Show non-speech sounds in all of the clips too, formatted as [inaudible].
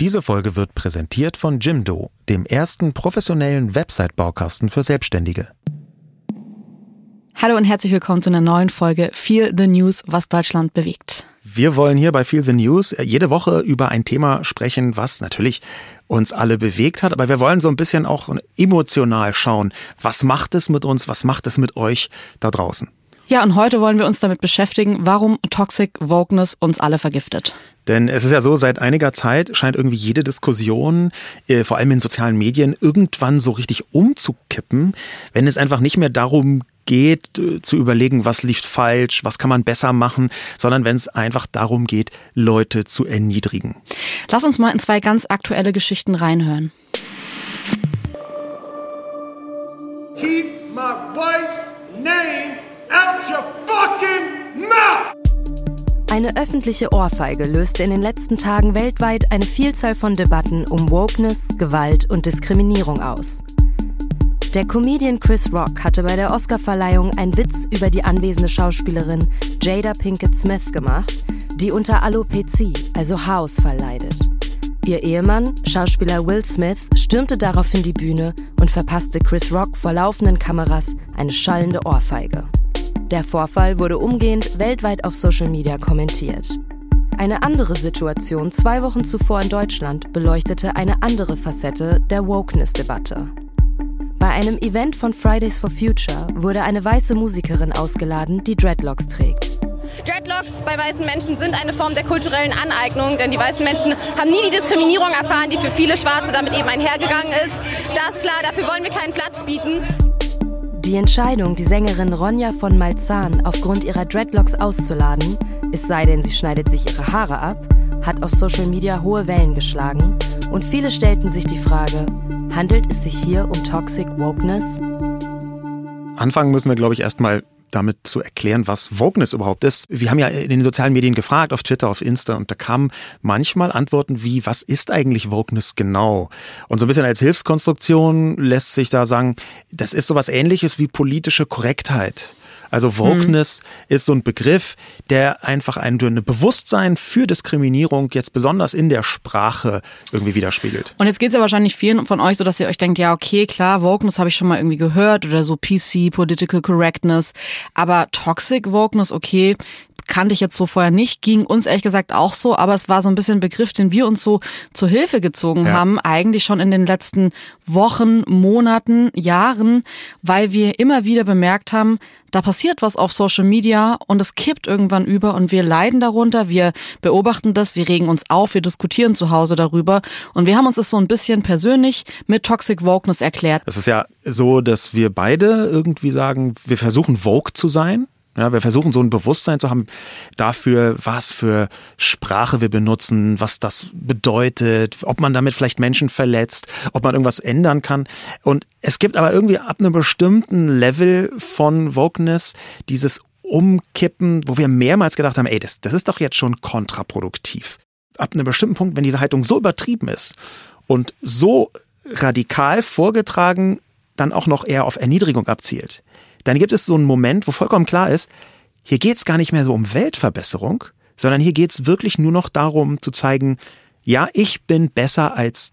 Diese Folge wird präsentiert von Jimdo, dem ersten professionellen Website-Baukasten für Selbstständige. Hallo und herzlich willkommen zu einer neuen Folge Feel the News, was Deutschland bewegt. Wir wollen hier bei Feel the News jede Woche über ein Thema sprechen, was natürlich uns alle bewegt hat, aber wir wollen so ein bisschen auch emotional schauen, was macht es mit uns, was macht es mit euch da draußen. Ja, und heute wollen wir uns damit beschäftigen, warum Toxic Wokeness uns alle vergiftet. Denn es ist ja so, seit einiger Zeit scheint irgendwie jede Diskussion, äh, vor allem in sozialen Medien, irgendwann so richtig umzukippen, wenn es einfach nicht mehr darum geht, äh, zu überlegen, was lief falsch, was kann man besser machen, sondern wenn es einfach darum geht, Leute zu erniedrigen. Lass uns mal in zwei ganz aktuelle Geschichten reinhören. Keep my wife's your fucking mouth! Eine öffentliche Ohrfeige löste in den letzten Tagen weltweit eine Vielzahl von Debatten um Wokeness, Gewalt und Diskriminierung aus. Der Comedian Chris Rock hatte bei der Oscarverleihung einen Witz über die anwesende Schauspielerin Jada Pinkett Smith gemacht, die unter Alopezie, also Haarausfall, leidet. Ihr Ehemann, Schauspieler Will Smith, stürmte daraufhin die Bühne und verpasste Chris Rock vor laufenden Kameras eine schallende Ohrfeige. Der Vorfall wurde umgehend weltweit auf Social Media kommentiert. Eine andere Situation zwei Wochen zuvor in Deutschland beleuchtete eine andere Facette der Wokeness-Debatte. Bei einem Event von Fridays for Future wurde eine weiße Musikerin ausgeladen, die Dreadlocks trägt. Dreadlocks bei weißen Menschen sind eine Form der kulturellen Aneignung, denn die weißen Menschen haben nie die Diskriminierung erfahren, die für viele Schwarze damit eben einhergegangen ist. Da ist klar, dafür wollen wir keinen Platz bieten. Die Entscheidung, die Sängerin Ronja von Malzahn aufgrund ihrer Dreadlocks auszuladen, es sei denn, sie schneidet sich ihre Haare ab, hat auf Social Media hohe Wellen geschlagen und viele stellten sich die Frage, handelt es sich hier um Toxic Wokeness? Anfangen müssen wir, glaube ich, erstmal damit zu erklären, was Wokeness überhaupt ist. Wir haben ja in den sozialen Medien gefragt, auf Twitter, auf Insta, und da kamen manchmal Antworten wie, was ist eigentlich Wokeness genau? Und so ein bisschen als Hilfskonstruktion lässt sich da sagen, das ist sowas ähnliches wie politische Korrektheit. Also Wokeness mhm. ist so ein Begriff, der einfach ein, ein Bewusstsein für Diskriminierung jetzt besonders in der Sprache irgendwie widerspiegelt. Und jetzt geht es ja wahrscheinlich vielen von euch so, dass ihr euch denkt, ja, okay, klar, Wokeness habe ich schon mal irgendwie gehört oder so PC, Political Correctness, aber Toxic Wokeness, okay, kannte ich jetzt so vorher nicht, ging uns ehrlich gesagt auch so, aber es war so ein bisschen ein Begriff, den wir uns so zur Hilfe gezogen ja. haben, eigentlich schon in den letzten Wochen, Monaten, Jahren, weil wir immer wieder bemerkt haben, da passiert was auf Social Media und es kippt irgendwann über und wir leiden darunter, wir beobachten das, wir regen uns auf, wir diskutieren zu Hause darüber und wir haben uns das so ein bisschen persönlich mit Toxic Wokeness erklärt. Es ist ja so, dass wir beide irgendwie sagen, wir versuchen Vogue zu sein. Ja, wir versuchen so ein Bewusstsein zu haben dafür, was für Sprache wir benutzen, was das bedeutet, ob man damit vielleicht Menschen verletzt, ob man irgendwas ändern kann. Und es gibt aber irgendwie ab einem bestimmten Level von Wokeness dieses Umkippen, wo wir mehrmals gedacht haben, ey, das, das ist doch jetzt schon kontraproduktiv. Ab einem bestimmten Punkt, wenn diese Haltung so übertrieben ist und so radikal vorgetragen dann auch noch eher auf Erniedrigung abzielt, dann gibt es so einen Moment, wo vollkommen klar ist, hier geht's gar nicht mehr so um Weltverbesserung, sondern hier geht's wirklich nur noch darum zu zeigen, ja, ich bin besser als.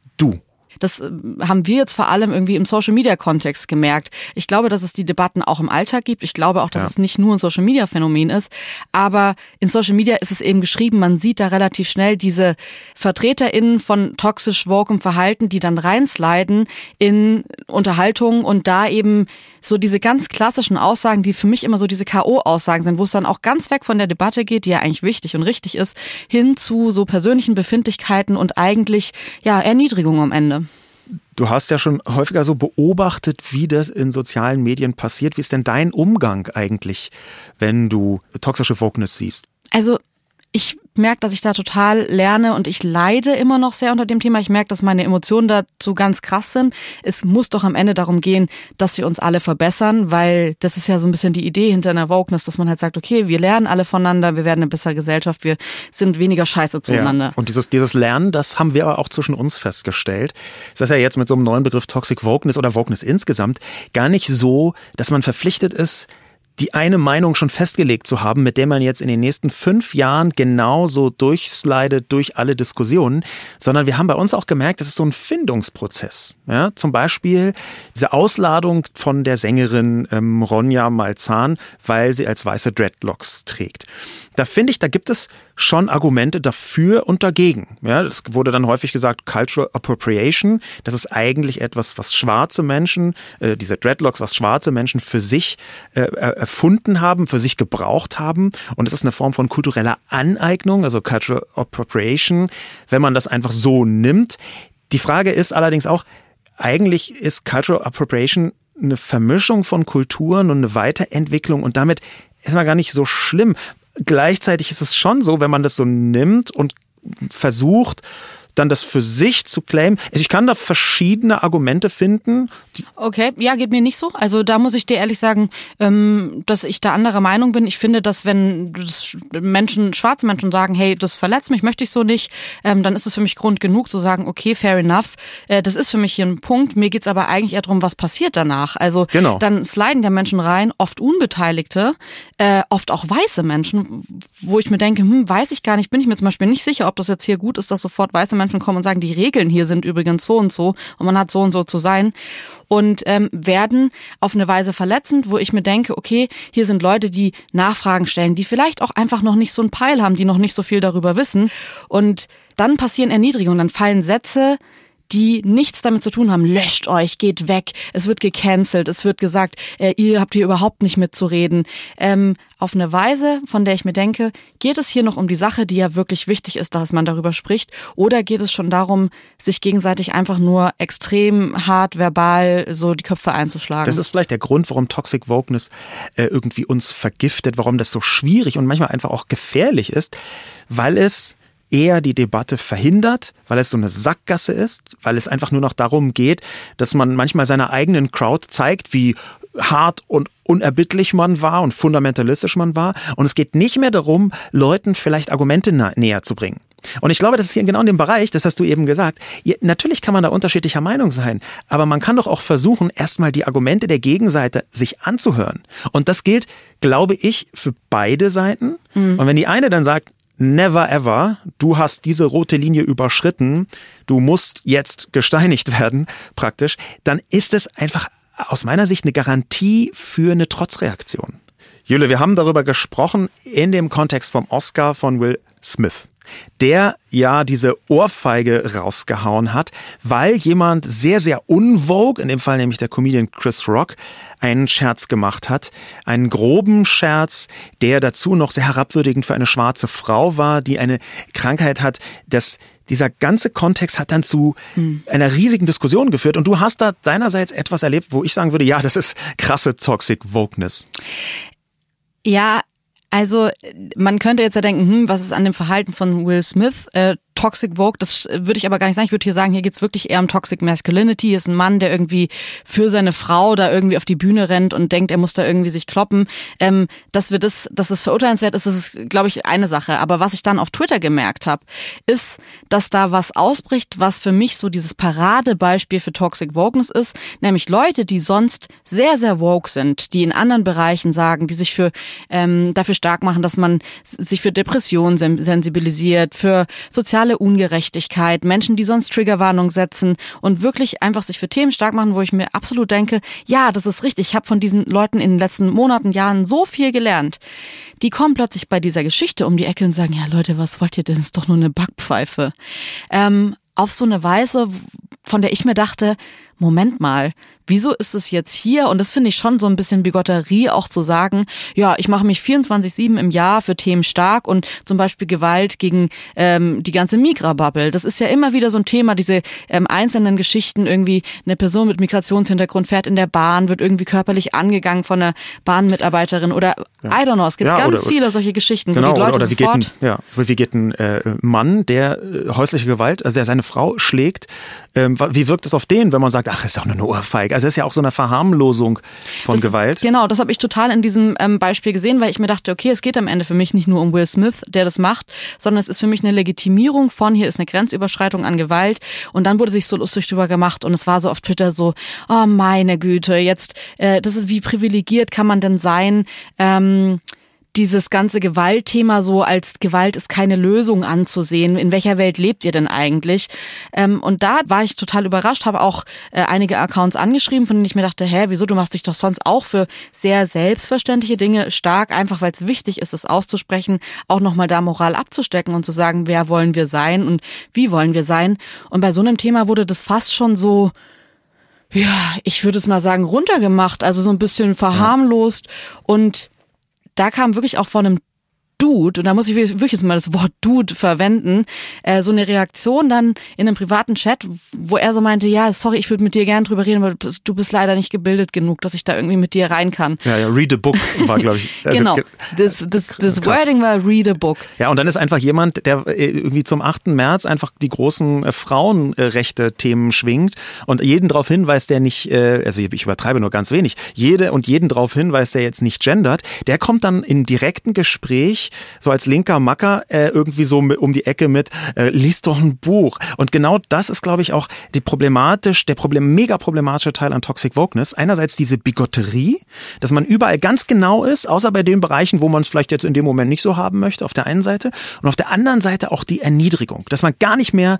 Das äh, haben wir jetzt vor allem irgendwie im Social Media Kontext gemerkt. Ich glaube, dass es die Debatten auch im Alltag gibt. Ich glaube auch, dass ja. es nicht nur ein Social Media Phänomen ist. Aber in Social Media ist es eben geschrieben, man sieht da relativ schnell diese VertreterInnen von toxisch wokem Verhalten, die dann reinsliden in Unterhaltung und da eben so diese ganz klassischen Aussagen, die für mich immer so diese K.O.-Aussagen sind, wo es dann auch ganz weg von der Debatte geht, die ja eigentlich wichtig und richtig ist, hin zu so persönlichen Befindlichkeiten und eigentlich, ja, Erniedrigung am Ende. Du hast ja schon häufiger so beobachtet, wie das in sozialen Medien passiert. Wie ist denn dein Umgang eigentlich, wenn du toxische Wokeness siehst? Also ich merke, dass ich da total lerne und ich leide immer noch sehr unter dem Thema. Ich merke, dass meine Emotionen dazu ganz krass sind. Es muss doch am Ende darum gehen, dass wir uns alle verbessern, weil das ist ja so ein bisschen die Idee hinter einer Wokeness, dass man halt sagt, okay, wir lernen alle voneinander, wir werden eine bessere Gesellschaft, wir sind weniger scheiße zueinander. Ja. Und dieses, dieses Lernen, das haben wir aber auch zwischen uns festgestellt. Es ist ja jetzt mit so einem neuen Begriff Toxic Wokeness oder Wokeness insgesamt gar nicht so, dass man verpflichtet ist, die eine Meinung schon festgelegt zu haben, mit der man jetzt in den nächsten fünf Jahren genauso durchslidet durch alle Diskussionen, sondern wir haben bei uns auch gemerkt, das ist so ein Findungsprozess. Ja, zum Beispiel diese Ausladung von der Sängerin ähm, Ronja Malzahn, weil sie als weiße Dreadlocks trägt. Da finde ich, da gibt es schon Argumente dafür und dagegen. Ja, das wurde dann häufig gesagt, Cultural Appropriation. Das ist eigentlich etwas, was schwarze Menschen, äh, diese Dreadlocks, was schwarze Menschen für sich äh, erfunden haben, für sich gebraucht haben. Und es ist eine Form von kultureller Aneignung, also Cultural Appropriation, wenn man das einfach so nimmt. Die Frage ist allerdings auch, eigentlich ist Cultural Appropriation eine Vermischung von Kulturen und eine Weiterentwicklung und damit ist man gar nicht so schlimm. Gleichzeitig ist es schon so, wenn man das so nimmt und versucht, dann das für sich zu claimen. Also ich kann da verschiedene Argumente finden. Okay, ja, geht mir nicht so. Also da muss ich dir ehrlich sagen, ähm, dass ich da anderer Meinung bin. Ich finde, dass wenn Menschen, schwarze Menschen sagen, hey, das verletzt mich, möchte ich so nicht, ähm, dann ist es für mich Grund genug zu sagen, okay, fair enough. Äh, das ist für mich hier ein Punkt. Mir geht's aber eigentlich eher darum, was passiert danach. Also genau. dann sliden ja Menschen rein, oft Unbeteiligte, äh, oft auch weiße Menschen, wo ich mir denke, hm, weiß ich gar nicht, bin ich mir zum Beispiel nicht sicher, ob das jetzt hier gut ist, dass sofort weiße Menschen kommen und sagen, die Regeln hier sind übrigens so und so und man hat so und so zu sein und ähm, werden auf eine Weise verletzend, wo ich mir denke, okay, hier sind Leute, die Nachfragen stellen, die vielleicht auch einfach noch nicht so einen Peil haben, die noch nicht so viel darüber wissen und dann passieren Erniedrigungen, dann fallen Sätze, die nichts damit zu tun haben. Löscht euch, geht weg. Es wird gecancelt. Es wird gesagt, äh, ihr habt hier überhaupt nicht mitzureden. Ähm, auf eine Weise, von der ich mir denke, geht es hier noch um die Sache, die ja wirklich wichtig ist, dass man darüber spricht, oder geht es schon darum, sich gegenseitig einfach nur extrem hart verbal so die Köpfe einzuschlagen? Das ist vielleicht der Grund, warum Toxic Wokeness äh, irgendwie uns vergiftet, warum das so schwierig und manchmal einfach auch gefährlich ist, weil es eher die Debatte verhindert, weil es so eine Sackgasse ist, weil es einfach nur noch darum geht, dass man manchmal seiner eigenen Crowd zeigt, wie hart und unerbittlich man war und fundamentalistisch man war. Und es geht nicht mehr darum, Leuten vielleicht Argumente näher zu bringen. Und ich glaube, das ist hier genau in dem Bereich, das hast du eben gesagt. Natürlich kann man da unterschiedlicher Meinung sein, aber man kann doch auch versuchen, erstmal die Argumente der Gegenseite sich anzuhören. Und das gilt, glaube ich, für beide Seiten. Mhm. Und wenn die eine dann sagt, never ever, du hast diese rote Linie überschritten, du musst jetzt gesteinigt [laughs] werden, praktisch, dann ist es einfach aus meiner Sicht eine Garantie für eine Trotzreaktion. Jule, wir haben darüber gesprochen in dem Kontext vom Oscar von Will Smith der ja diese Ohrfeige rausgehauen hat, weil jemand sehr, sehr unvogue, in dem Fall nämlich der Comedian Chris Rock, einen Scherz gemacht hat. Einen groben Scherz, der dazu noch sehr herabwürdigend für eine schwarze Frau war, die eine Krankheit hat, das dieser ganze Kontext hat dann zu hm. einer riesigen Diskussion geführt und du hast da deinerseits etwas erlebt, wo ich sagen würde, ja, das ist krasse Toxic Wokeness. Ja, also man könnte jetzt ja denken, hm, was ist an dem Verhalten von Will Smith? Äh, Toxic Vogue, das würde ich aber gar nicht sagen. Ich würde hier sagen, hier geht's wirklich eher um Toxic Masculinity. Hier ist ein Mann, der irgendwie für seine Frau da irgendwie auf die Bühne rennt und denkt, er muss da irgendwie sich kloppen. Ähm, dass wir das, dass es verurteilenswert ist, das ist, glaube ich, eine Sache. Aber was ich dann auf Twitter gemerkt habe, ist, dass da was ausbricht, was für mich so dieses Paradebeispiel für Toxic Wokeness ist, nämlich Leute, die sonst sehr, sehr woke sind, die in anderen Bereichen sagen, die sich für ähm, dafür stark machen, dass man sich für Depressionen sensibilisiert, für soziale soziale Ungerechtigkeit, Menschen, die sonst Triggerwarnung setzen und wirklich einfach sich für Themen stark machen, wo ich mir absolut denke, ja, das ist richtig. Ich habe von diesen Leuten in den letzten Monaten, Jahren so viel gelernt. Die kommen plötzlich bei dieser Geschichte um die Ecke und sagen, ja Leute, was wollt ihr denn? Das ist doch nur eine Backpfeife. Ähm, auf so eine Weise, von der ich mir dachte, Moment mal, wieso ist es jetzt hier? Und das finde ich schon so ein bisschen Bigotterie, auch zu sagen, ja, ich mache mich 24-7 im Jahr für Themen stark und zum Beispiel Gewalt gegen ähm, die ganze Migra-Bubble. Das ist ja immer wieder so ein Thema, diese ähm, einzelnen Geschichten, irgendwie eine Person mit Migrationshintergrund fährt in der Bahn, wird irgendwie körperlich angegangen von einer Bahnmitarbeiterin oder ja. I don't know, es gibt ja, ganz oder, viele solche Geschichten, genau, wo die Leute oder, oder wie geht ein, ja, wie geht ein äh, Mann, der äh, häusliche Gewalt, also der seine Frau schlägt, ähm, wie wirkt es auf den, wenn man sagt, ach, ist doch nur eine Ohrfeige? Also es ist ja auch so eine Verharmlosung von das, Gewalt. Genau, das habe ich total in diesem ähm, Beispiel gesehen, weil ich mir dachte, okay, es geht am Ende für mich nicht nur um Will Smith, der das macht, sondern es ist für mich eine Legitimierung von, hier ist eine Grenzüberschreitung an Gewalt. Und dann wurde sich so lustig drüber gemacht und es war so auf Twitter so, oh meine Güte, jetzt, äh, das ist wie privilegiert kann man denn sein? Ähm, dieses ganze Gewaltthema so als Gewalt ist keine Lösung anzusehen. In welcher Welt lebt ihr denn eigentlich? Ähm, und da war ich total überrascht, habe auch äh, einige Accounts angeschrieben, von denen ich mir dachte, hä, wieso, du machst dich doch sonst auch für sehr selbstverständliche Dinge stark, einfach weil es wichtig ist, es auszusprechen, auch nochmal da Moral abzustecken und zu sagen, wer wollen wir sein und wie wollen wir sein. Und bei so einem Thema wurde das fast schon so, ja, ich würde es mal sagen, runtergemacht, also so ein bisschen verharmlost und da kam wirklich auch von einem Dude, und da muss ich wirklich mal das Wort Dude verwenden, äh, so eine Reaktion dann in einem privaten Chat, wo er so meinte, ja, sorry, ich würde mit dir gern drüber reden, aber du bist leider nicht gebildet genug, dass ich da irgendwie mit dir rein kann. Ja, ja, read a book war, glaube ich. Also, genau, das, das, das Wording war read a book. Ja, und dann ist einfach jemand, der äh, irgendwie zum 8. März einfach die großen äh, Frauenrechte-Themen schwingt und jeden darauf hinweist, der nicht, äh, also ich übertreibe nur ganz wenig, jede und jeden darauf hinweist, der jetzt nicht gendert, der kommt dann in direkten Gespräch so als linker Macker äh, irgendwie so um die Ecke mit, äh, liest doch ein Buch. Und genau das ist, glaube ich, auch die problematisch, der Problem, mega problematische Teil an Toxic Wokeness. Einerseits diese Bigotterie, dass man überall ganz genau ist, außer bei den Bereichen, wo man es vielleicht jetzt in dem Moment nicht so haben möchte, auf der einen Seite. Und auf der anderen Seite auch die Erniedrigung, dass man gar nicht mehr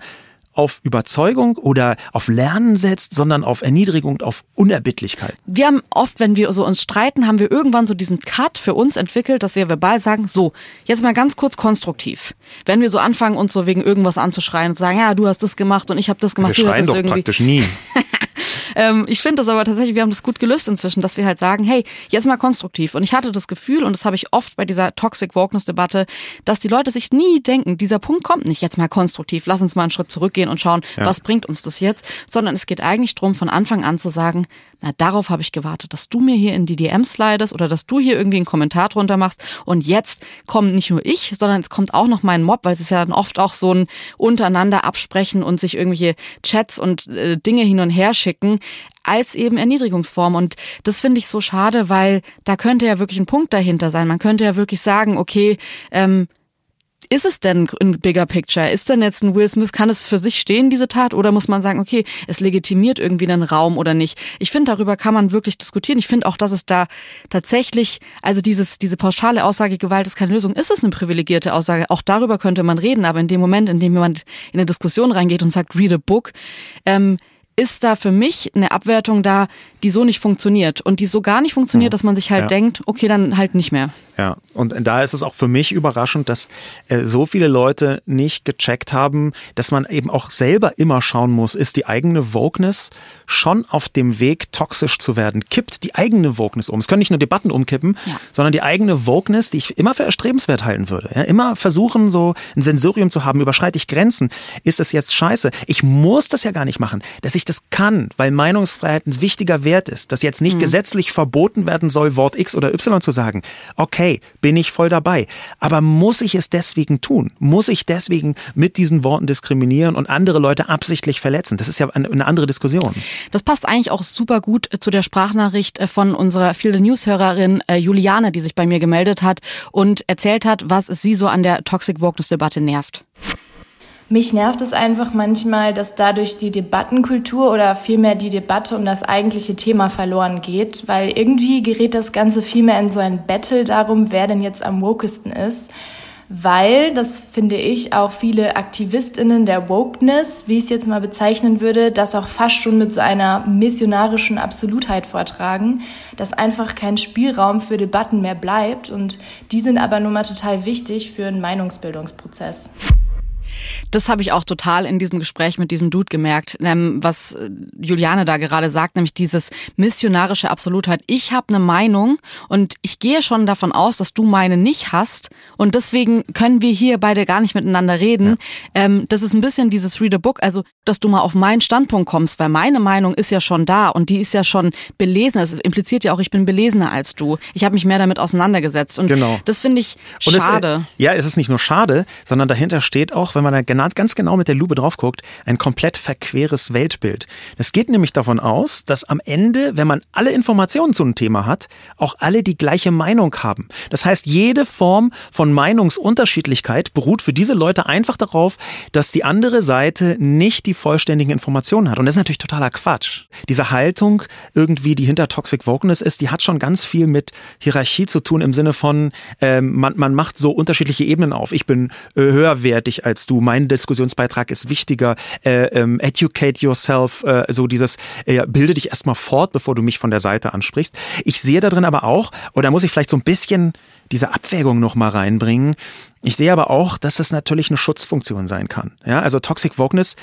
auf Überzeugung oder auf Lernen setzt, sondern auf Erniedrigung, auf Unerbittlichkeit. Wir haben oft, wenn wir so uns streiten, haben wir irgendwann so diesen Cut für uns entwickelt, dass wir verbal sagen, so, jetzt mal ganz kurz konstruktiv. Wenn wir so anfangen, uns so wegen irgendwas anzuschreien und sagen, ja, du hast das gemacht und ich habe das gemacht. Wir du schreien doch irgendwie. praktisch nie. [laughs] Ähm, ich finde das aber tatsächlich, wir haben das gut gelöst inzwischen, dass wir halt sagen, hey, jetzt mal konstruktiv. Und ich hatte das Gefühl, und das habe ich oft bei dieser Toxic Wokeness-Debatte, dass die Leute sich nie denken, dieser Punkt kommt nicht jetzt mal konstruktiv, lass uns mal einen Schritt zurückgehen und schauen, ja. was bringt uns das jetzt, sondern es geht eigentlich darum, von Anfang an zu sagen, na, darauf habe ich gewartet, dass du mir hier in die DM slidest oder dass du hier irgendwie einen Kommentar drunter machst. Und jetzt kommt nicht nur ich, sondern es kommt auch noch mein Mob, weil es ist ja dann oft auch so ein untereinander absprechen und sich irgendwelche Chats und äh, Dinge hin und her schicken als eben Erniedrigungsform. Und das finde ich so schade, weil da könnte ja wirklich ein Punkt dahinter sein. Man könnte ja wirklich sagen, okay, ähm, ist es denn ein bigger picture? Ist denn jetzt ein Will Smith, kann es für sich stehen, diese Tat? Oder muss man sagen, okay, es legitimiert irgendwie einen Raum oder nicht? Ich finde, darüber kann man wirklich diskutieren. Ich finde auch, dass es da tatsächlich, also dieses, diese pauschale Aussage, Gewalt ist keine Lösung, ist es eine privilegierte Aussage. Auch darüber könnte man reden. Aber in dem Moment, in dem jemand in eine Diskussion reingeht und sagt, read a book, ähm, ist da für mich eine Abwertung da, die so nicht funktioniert und die so gar nicht funktioniert, mhm. dass man sich halt ja. denkt, okay, dann halt nicht mehr. Ja, und da ist es auch für mich überraschend, dass äh, so viele Leute nicht gecheckt haben, dass man eben auch selber immer schauen muss, ist die eigene Wokeness schon auf dem Weg, toxisch zu werden? Kippt die eigene Wokeness um? Es können nicht nur Debatten umkippen, ja. sondern die eigene Wokeness, die ich immer für erstrebenswert halten würde. Ja, immer versuchen, so ein Sensorium zu haben, überschreite ich Grenzen? Ist es jetzt scheiße? Ich muss das ja gar nicht machen, dass ich das kann, weil Meinungsfreiheit ein wichtiger Wert ist, dass jetzt nicht mhm. gesetzlich verboten werden soll, Wort X oder Y zu sagen. Okay, bin ich voll dabei. Aber muss ich es deswegen tun? Muss ich deswegen mit diesen Worten diskriminieren und andere Leute absichtlich verletzen? Das ist ja eine andere Diskussion. Das passt eigentlich auch super gut zu der Sprachnachricht von unserer Field News-Hörerin äh, Juliane, die sich bei mir gemeldet hat und erzählt hat, was sie so an der Toxic Wokeness-Debatte nervt. Mich nervt es einfach manchmal, dass dadurch die Debattenkultur oder vielmehr die Debatte um das eigentliche Thema verloren geht, weil irgendwie gerät das Ganze vielmehr in so ein Battle darum, wer denn jetzt am wokesten ist. Weil, das finde ich, auch viele AktivistInnen der Wokeness, wie ich es jetzt mal bezeichnen würde, das auch fast schon mit so einer missionarischen Absolutheit vortragen, dass einfach kein Spielraum für Debatten mehr bleibt und die sind aber nun mal total wichtig für einen Meinungsbildungsprozess. Das habe ich auch total in diesem Gespräch mit diesem Dude gemerkt, ähm, was äh, Juliane da gerade sagt, nämlich dieses missionarische Absolutheit. Ich habe eine Meinung und ich gehe schon davon aus, dass du meine nicht hast und deswegen können wir hier beide gar nicht miteinander reden. Ja. Ähm, das ist ein bisschen dieses Read a Book, also dass du mal auf meinen Standpunkt kommst, weil meine Meinung ist ja schon da und die ist ja schon belesen. Das impliziert ja auch, ich bin belesener als du. Ich habe mich mehr damit auseinandergesetzt und genau. das finde ich schade. Es, ja, es ist nicht nur schade, sondern dahinter steht auch, wenn man da man ganz genau mit der Lupe drauf guckt, ein komplett verqueres Weltbild. Es geht nämlich davon aus, dass am Ende, wenn man alle Informationen zu einem Thema hat, auch alle die gleiche Meinung haben. Das heißt, jede Form von Meinungsunterschiedlichkeit beruht für diese Leute einfach darauf, dass die andere Seite nicht die vollständigen Informationen hat. Und das ist natürlich totaler Quatsch. Diese Haltung irgendwie, die hinter Toxic Wokeness ist, die hat schon ganz viel mit Hierarchie zu tun im Sinne von, ähm, man, man macht so unterschiedliche Ebenen auf. Ich bin äh, höherwertig als du, mein Diskussionsbeitrag ist wichtiger, äh, ähm, educate yourself, äh, so dieses, äh, bilde dich erstmal fort, bevor du mich von der Seite ansprichst. Ich sehe da drin aber auch, oder muss ich vielleicht so ein bisschen diese Abwägung noch mal reinbringen. Ich sehe aber auch, dass das natürlich eine Schutzfunktion sein kann. Ja, also Toxic Wokeness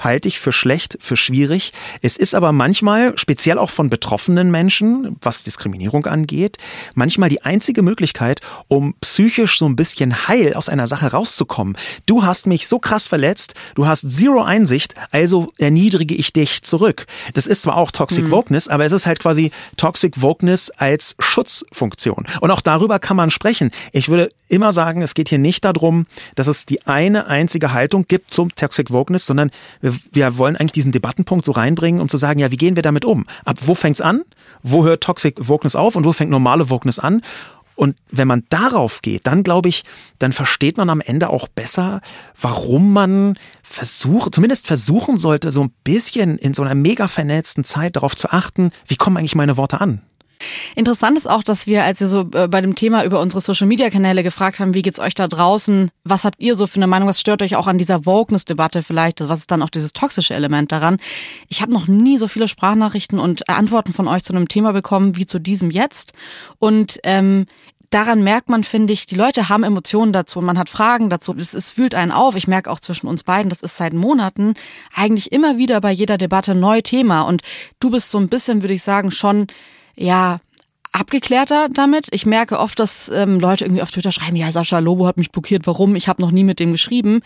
halte ich für schlecht, für schwierig. Es ist aber manchmal, speziell auch von betroffenen Menschen, was Diskriminierung angeht, manchmal die einzige Möglichkeit, um psychisch so ein bisschen heil aus einer Sache rauszukommen. Du hast mich so krass verletzt, du hast zero Einsicht, also erniedrige ich dich zurück. Das ist zwar auch Toxic mhm. Wokeness, aber es ist halt quasi Toxic Wokeness als Schutzfunktion. Und auch darüber kann man sprechen. Ich würde immer sagen, es geht hier nicht darum, dass es die eine einzige Haltung gibt zum Toxic Wokeness, sondern wir wollen eigentlich diesen Debattenpunkt so reinbringen, um zu sagen, ja, wie gehen wir damit um? Ab wo fängt's an? Wo hört Toxic Wokeness auf und wo fängt normale Wokeness an? Und wenn man darauf geht, dann glaube ich, dann versteht man am Ende auch besser, warum man versucht, zumindest versuchen sollte, so ein bisschen in so einer mega vernetzten Zeit darauf zu achten, wie kommen eigentlich meine Worte an? Interessant ist auch, dass wir, als wir so äh, bei dem Thema über unsere Social Media Kanäle gefragt haben, wie geht's euch da draußen? Was habt ihr so für eine Meinung? Was stört euch auch an dieser Wokeness-Debatte vielleicht? Was ist dann auch dieses toxische Element daran? Ich habe noch nie so viele Sprachnachrichten und Antworten von euch zu einem Thema bekommen wie zu diesem jetzt. Und ähm, daran merkt man, finde ich, die Leute haben Emotionen dazu und man hat Fragen dazu. Es, es fühlt einen auf. Ich merke auch zwischen uns beiden, das ist seit Monaten eigentlich immer wieder bei jeder Debatte neu Thema. Und du bist so ein bisschen, würde ich sagen, schon ja, abgeklärter damit. Ich merke oft, dass ähm, Leute irgendwie auf Twitter schreiben, ja, Sascha Lobo hat mich blockiert, warum? Ich habe noch nie mit dem geschrieben.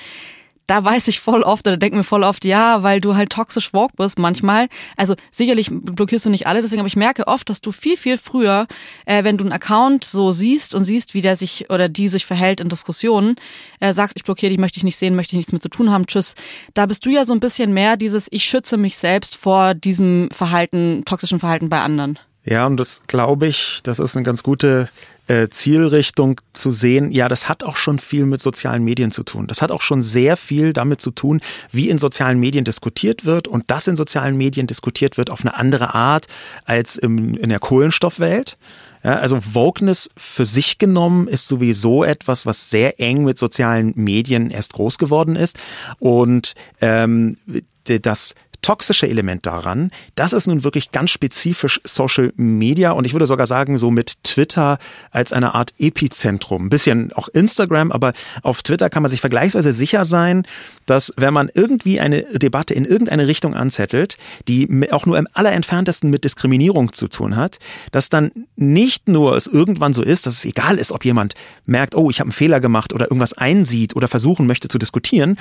Da weiß ich voll oft oder denke mir voll oft, ja, weil du halt toxisch walk bist manchmal. Also sicherlich blockierst du nicht alle, deswegen, aber ich merke oft, dass du viel, viel früher, äh, wenn du einen Account so siehst und siehst, wie der sich oder die sich verhält in Diskussionen, äh, sagst, ich blockiere dich, möchte ich nicht sehen, möchte ich nichts mit zu tun haben, tschüss. Da bist du ja so ein bisschen mehr dieses, ich schütze mich selbst vor diesem Verhalten, toxischen Verhalten bei anderen. Ja, und das glaube ich, das ist eine ganz gute äh, Zielrichtung zu sehen. Ja, das hat auch schon viel mit sozialen Medien zu tun. Das hat auch schon sehr viel damit zu tun, wie in sozialen Medien diskutiert wird und dass in sozialen Medien diskutiert wird auf eine andere Art als im, in der Kohlenstoffwelt. Ja, also Wokeness für sich genommen ist sowieso etwas, was sehr eng mit sozialen Medien erst groß geworden ist. Und ähm, das toxische Element daran, das ist nun wirklich ganz spezifisch Social Media und ich würde sogar sagen, so mit Twitter als eine Art Epizentrum. Ein bisschen auch Instagram, aber auf Twitter kann man sich vergleichsweise sicher sein, dass wenn man irgendwie eine Debatte in irgendeine Richtung anzettelt, die auch nur im allerentferntesten mit Diskriminierung zu tun hat, dass dann nicht nur es irgendwann so ist, dass es egal ist, ob jemand merkt, oh, ich habe einen Fehler gemacht oder irgendwas einsieht oder versuchen möchte zu diskutieren,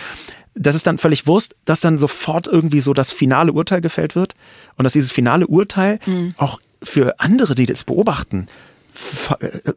das ist dann völlig Wurst, dass dann sofort irgendwie so das finale Urteil gefällt wird und dass dieses finale Urteil mhm. auch für andere, die das beobachten,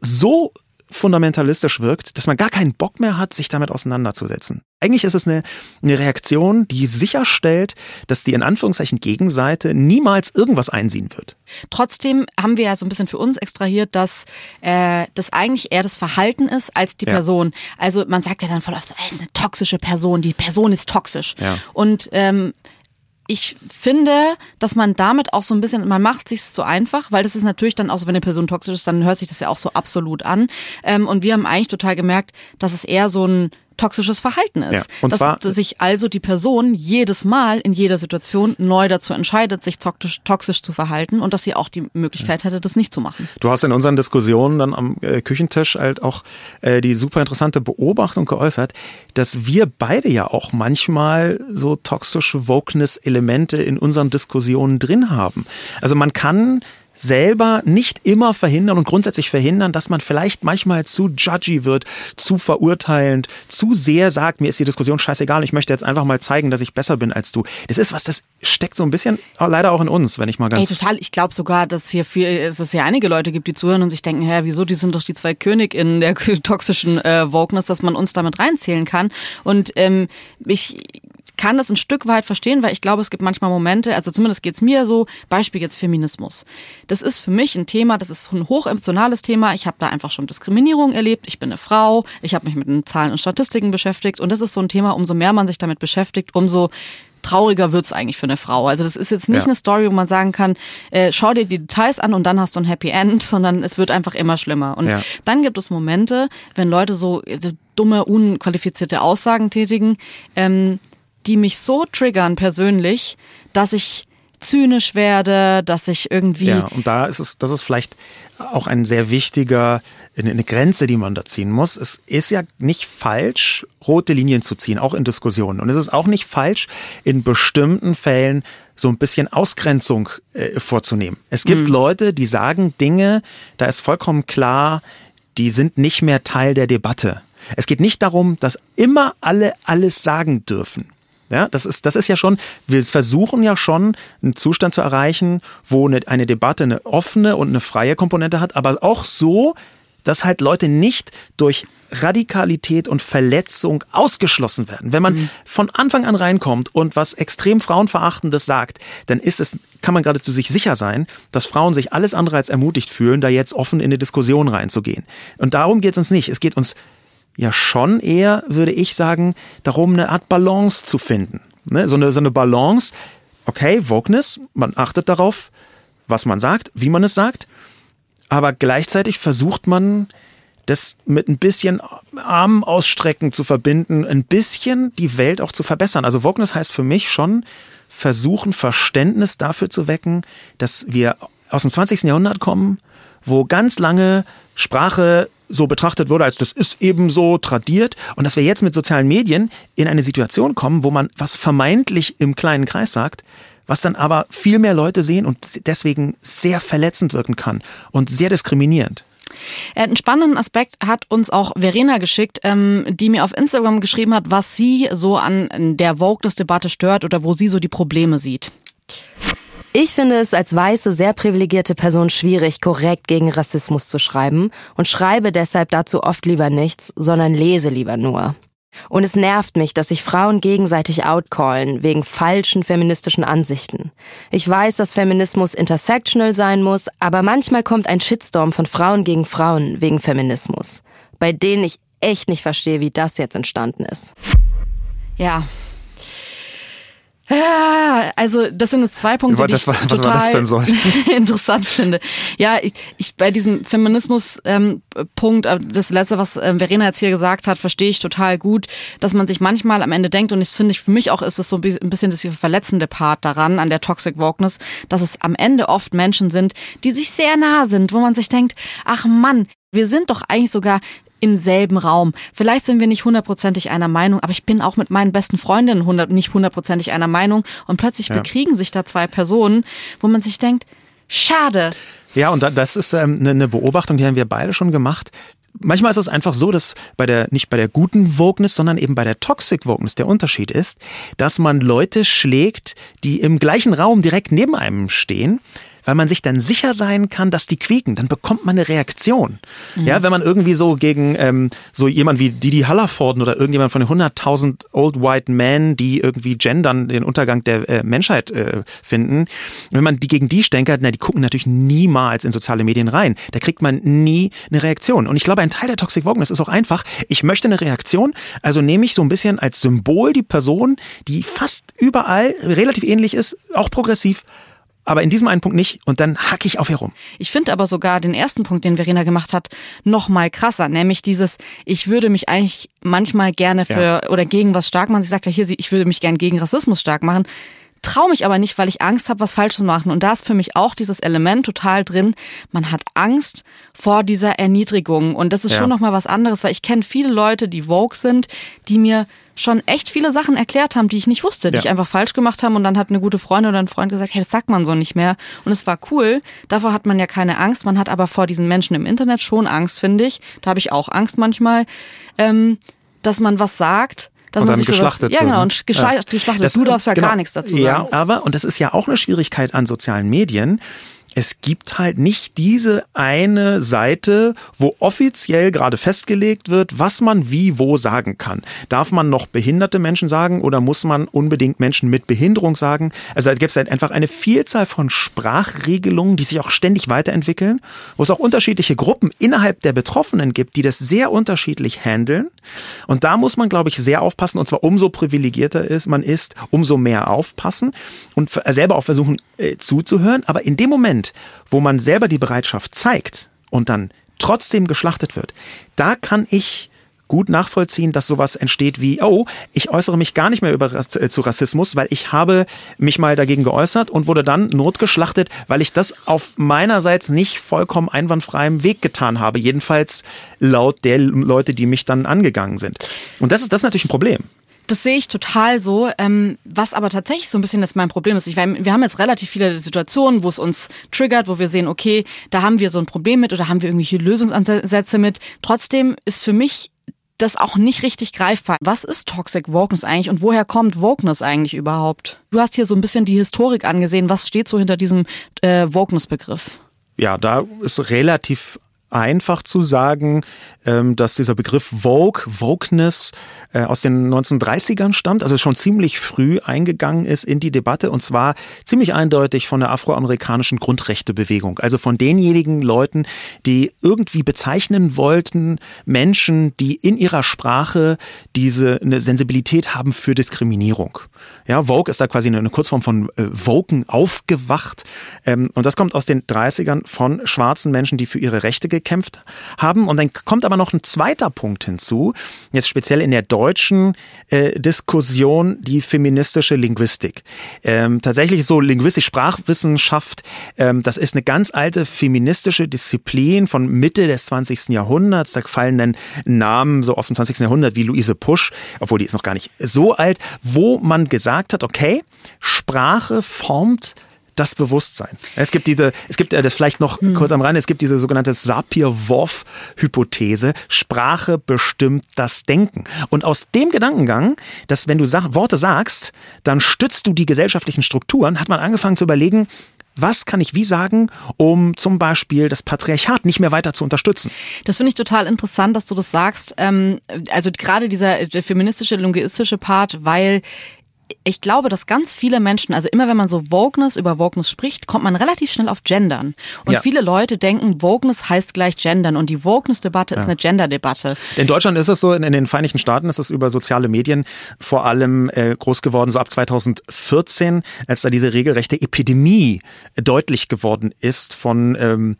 so fundamentalistisch wirkt, dass man gar keinen Bock mehr hat, sich damit auseinanderzusetzen. Eigentlich ist es eine, eine Reaktion, die sicherstellt, dass die in Anführungszeichen Gegenseite niemals irgendwas einsehen wird. Trotzdem haben wir ja so ein bisschen für uns extrahiert, dass äh, das eigentlich eher das Verhalten ist als die ja. Person. Also man sagt ja dann voll oft so, es ist eine toxische Person, die Person ist toxisch. Ja. Und ähm, ich finde, dass man damit auch so ein bisschen, man macht sich so einfach, weil das ist natürlich dann auch so, wenn eine Person toxisch ist, dann hört sich das ja auch so absolut an. Ähm, und wir haben eigentlich total gemerkt, dass es eher so ein toxisches Verhalten ist. Ja, und dass zwar, sich also die Person jedes Mal in jeder Situation neu dazu entscheidet, sich toxisch, toxisch zu verhalten und dass sie auch die Möglichkeit hätte, das nicht zu machen. Du hast in unseren Diskussionen dann am äh, Küchentisch halt auch äh, die super interessante Beobachtung geäußert, dass wir beide ja auch manchmal so toxische Wokeness-Elemente in unseren Diskussionen drin haben. Also man kann selber nicht immer verhindern und grundsätzlich verhindern, dass man vielleicht manchmal zu judgy wird, zu verurteilend, zu sehr sagt, mir ist die Diskussion scheißegal, ich möchte jetzt einfach mal zeigen, dass ich besser bin als du. Das ist was, das steckt so ein bisschen leider auch in uns, wenn ich mal ganz... Ey, total. Ich glaube sogar, dass hier viel, es ist ja einige Leute gibt, die zuhören und sich denken, hä, wieso, die sind doch die zwei Königinnen der [laughs] toxischen äh, Wokeness, dass man uns damit reinzählen kann. Und ähm, ich kann das ein Stück weit verstehen, weil ich glaube, es gibt manchmal Momente, also zumindest geht's mir so, Beispiel jetzt Feminismus. Das ist für mich ein Thema, das ist ein hochemotionales Thema. Ich habe da einfach schon Diskriminierung erlebt. Ich bin eine Frau, ich habe mich mit den Zahlen und Statistiken beschäftigt und das ist so ein Thema, umso mehr man sich damit beschäftigt, umso trauriger wird's eigentlich für eine Frau. Also das ist jetzt nicht Ja. eine Story, wo man sagen kann, äh, schau dir die Details an und dann hast du ein Happy End, [laughs] sondern es wird einfach immer schlimmer. Und Ja. dann gibt es Momente, wenn Leute so äh, dumme, unqualifizierte Aussagen tätigen, ähm, die mich so triggern persönlich, dass ich zynisch werde, dass ich irgendwie Ja, und da ist es, das ist vielleicht auch ein sehr wichtiger, eine Grenze, die man da ziehen muss. Es ist ja nicht falsch, rote Linien zu ziehen, auch in Diskussionen. Und es ist auch nicht falsch, in bestimmten Fällen so ein bisschen Ausgrenzung äh, vorzunehmen. Es gibt Leute, die sagen Dinge, da ist vollkommen klar, die sind nicht mehr Teil der Debatte. Es geht nicht darum, dass immer alle alles sagen dürfen. Ja, das ist, das ist ja schon, wir versuchen ja schon, einen Zustand zu erreichen, wo eine, eine Debatte eine offene und eine freie Komponente hat, aber auch so, dass halt Leute nicht durch Radikalität und Verletzung ausgeschlossen werden. Wenn man von Anfang an reinkommt und was extrem Frauenverachtendes sagt, dann ist es, kann man geradezu sich sicher sein, dass Frauen sich alles andere als ermutigt fühlen, da jetzt offen in eine Diskussion reinzugehen. Und darum geht es uns nicht. Es geht uns ja schon eher, würde ich sagen, darum, eine Art Balance zu finden. Ne? So, eine, so eine Balance, okay, Wokeness, man achtet darauf, was man sagt, wie man es sagt, aber gleichzeitig versucht man, das mit ein bisschen Armen ausstrecken zu verbinden, ein bisschen die Welt auch zu verbessern. Also Wokeness heißt für mich schon, versuchen, Verständnis dafür zu wecken, dass wir aus dem 20. Jahrhundert kommen, wo ganz lange Sprache so betrachtet wurde, als das ist eben so tradiert und dass wir jetzt mit sozialen Medien in eine Situation kommen, wo man was vermeintlich im kleinen Kreis sagt, was dann aber viel mehr Leute sehen und deswegen sehr verletzend wirken kann und sehr diskriminierend. Einen spannenden Aspekt hat uns auch Verena geschickt, ähm, die mir auf Instagram geschrieben hat, was sie so an der Wokeness-Debatte stört oder wo sie so die Probleme sieht. Ich finde es als weiße, sehr privilegierte Person schwierig, korrekt gegen Rassismus zu schreiben und schreibe deshalb dazu oft lieber nichts, sondern lese lieber nur. Und es nervt mich, dass sich Frauen gegenseitig outcallen wegen falschen feministischen Ansichten. Ich weiß, dass Feminismus intersectional sein muss, aber manchmal kommt ein Shitstorm von Frauen gegen Frauen wegen Feminismus, bei denen ich echt nicht verstehe, wie das jetzt entstanden ist. Ja. Ja, also das sind jetzt zwei Punkte, Was- die das ich war- was war total das für ein Seufzen? [laughs] interessant finde. Ja, ich, ich bei diesem Feminismus-Punkt, ähm, äh, das letzte, was ähm, Verena jetzt hier gesagt hat, verstehe ich total gut, dass man sich manchmal am Ende denkt, und das finde ich für mich auch, ist es so ein bi- ein bisschen das verletzende Part daran, an der Toxic Wokeness, dass es am Ende oft Menschen sind, die sich sehr nah sind, wo man sich denkt, ach Mann, wir sind doch eigentlich sogar im selben Raum. Vielleicht sind wir nicht hundertprozentig einer Meinung, aber ich bin auch mit meinen besten Freundinnen hundert, nicht hundertprozentig einer Meinung und plötzlich bekriegen sich da zwei Personen, wo man sich denkt, schade. Ja, und da, das ist ähm, eine, eine Beobachtung, die haben wir beide schon gemacht. Manchmal ist es einfach so, dass bei der, nicht bei der guten Wokeness, sondern eben bei der Toxic Wokeness der Unterschied ist, dass man Leute schlägt, die im gleichen Raum direkt neben einem stehen, weil man sich dann sicher sein kann, dass die quieken. Dann bekommt man eine Reaktion. Ja, wenn man irgendwie so gegen ähm, so jemand wie Didi Hallerforden oder irgendjemand von den 100.000 Old White Men, die irgendwie gendern, den Untergang der äh, Menschheit äh, finden, wenn man die gegen die stänkert, na, die gucken natürlich niemals in soziale Medien rein. Da kriegt man nie eine Reaktion. Und ich glaube, ein Teil der Toxic Wokeness ist auch einfach, ich möchte eine Reaktion, also nehme ich so ein bisschen als Symbol die Person, die fast überall relativ ähnlich ist, auch progressiv, aber in diesem einen Punkt nicht und dann hack ich auf herum. Ich finde aber sogar den ersten Punkt, den Verena gemacht hat, noch mal krasser, nämlich dieses, ich würde mich eigentlich manchmal gerne für Ja. oder gegen was stark machen. Sie sagt ja hier, ich würde mich gern gegen Rassismus stark machen. traue mich aber nicht, weil ich Angst habe, was falsch zu machen. Und da ist für mich auch dieses Element total drin. Man hat Angst vor dieser Erniedrigung. Und das ist Ja. schon nochmal was anderes, weil ich kenne viele Leute, die Vogue sind, die mir schon echt viele Sachen erklärt haben, die ich nicht wusste, die Ja. ich einfach falsch gemacht haben und dann hat eine gute Freundin oder ein Freund gesagt, hey, das sagt man so nicht mehr und es war cool. Davor hat man ja keine Angst, man hat aber vor diesen Menschen im Internet schon Angst, finde ich. Da habe ich auch Angst manchmal, ähm, dass man was sagt, dass und man dann sich für was, geschlachtet ja genau ne? und geschlachtet, geschlachtet. Das- du darfst ja genau. gar nichts dazu Ja, sagen. aber, und das ist ja auch eine Schwierigkeit an sozialen Medien, es gibt halt nicht diese eine Seite, wo offiziell gerade festgelegt wird, was man wie wo sagen kann. Darf man noch behinderte Menschen sagen oder muss man unbedingt Menschen mit Behinderung sagen? Also da gibt es halt einfach eine Vielzahl von Sprachregelungen, die sich auch ständig weiterentwickeln, wo es auch unterschiedliche Gruppen innerhalb der Betroffenen gibt, die das sehr unterschiedlich handeln. Und da muss man, glaube ich, sehr aufpassen. Und zwar umso privilegierter ist man ist, umso mehr aufpassen und selber auch versuchen äh, zuzuhören. Aber in dem Moment, wo man selber die Bereitschaft zeigt und dann trotzdem geschlachtet wird, da kann ich gut nachvollziehen, dass sowas entsteht wie, oh, ich äußere mich gar nicht mehr über, äh, zu Rassismus, weil ich habe mich mal dagegen geäußert und wurde dann notgeschlachtet, weil ich das auf meinerseits nicht vollkommen einwandfreiem Weg getan habe. Jedenfalls laut der Leute, die mich dann angegangen sind. Und das ist, das ist natürlich ein Problem. Das sehe ich total so. Ähm, was aber tatsächlich so ein bisschen jetzt mein Problem ist, ich, wir haben jetzt relativ viele Situationen, wo es uns triggert, wo wir sehen, okay, da haben wir so ein Problem mit oder haben wir irgendwelche Lösungsansätze mit. Trotzdem ist für mich das auch nicht richtig greifbar. Was ist Toxic Wokeness eigentlich und woher kommt Wokeness eigentlich überhaupt? Du hast hier so ein bisschen die Historik angesehen. Was steht so hinter diesem äh, Wokeness-Begriff? Ja, da ist relativ einfach zu sagen, ähm, dass dieser Begriff Vogue, Wokeness äh, aus den 1930ern stammt, also schon ziemlich früh eingegangen ist in die Debatte und zwar ziemlich eindeutig von der afroamerikanischen Grundrechtebewegung, also von denjenigen Leuten, die irgendwie bezeichnen wollten, Menschen, die in ihrer Sprache diese eine Sensibilität haben für Diskriminierung. Ja, Vogue ist da quasi eine, Kurzform von äh, Woken, aufgewacht ähm, und das kommt aus den 30ern von schwarzen Menschen, die für ihre Rechte gekämpft haben. Und dann kommt aber noch ein zweiter Punkt hinzu, jetzt speziell in der deutschen äh, Diskussion, die feministische Linguistik. Ähm, tatsächlich so linguistisch Sprachwissenschaft, ähm, das ist eine ganz alte feministische Disziplin von Mitte des 20. Jahrhunderts. Da fallen dann Namen so aus dem 20. Jahrhundert wie Luise Pusch, obwohl die ist noch gar nicht so alt, wo man gesagt hat, okay, Sprache formt das Bewusstsein. Es gibt diese, es gibt äh, das vielleicht noch kurz am Rande, es gibt diese sogenannte Sapir-Whorf-Hypothese. Sprache bestimmt das Denken. Und aus dem Gedankengang, dass wenn du Worte sagst, dann stützt du die gesellschaftlichen Strukturen, hat man angefangen zu überlegen, was kann ich wie sagen, um zum Beispiel das Patriarchat nicht mehr weiter zu unterstützen? Das finde ich total interessant, dass du das sagst. Ähm, also gerade dieser äh, feministische, linguistische Part, weil ich glaube, dass ganz viele Menschen, also immer wenn man so Wokeness über Wokeness spricht, kommt man relativ schnell auf Gendern. Und Ja. viele Leute denken, Wokeness heißt gleich Gendern und die Wokeness-Debatte ist eine Gender-Debatte. In Deutschland ist es so, in, in den Vereinigten Staaten ist es über soziale Medien vor allem äh, groß geworden, so ab 2014, als da diese regelrechte Epidemie deutlich geworden ist von ähm,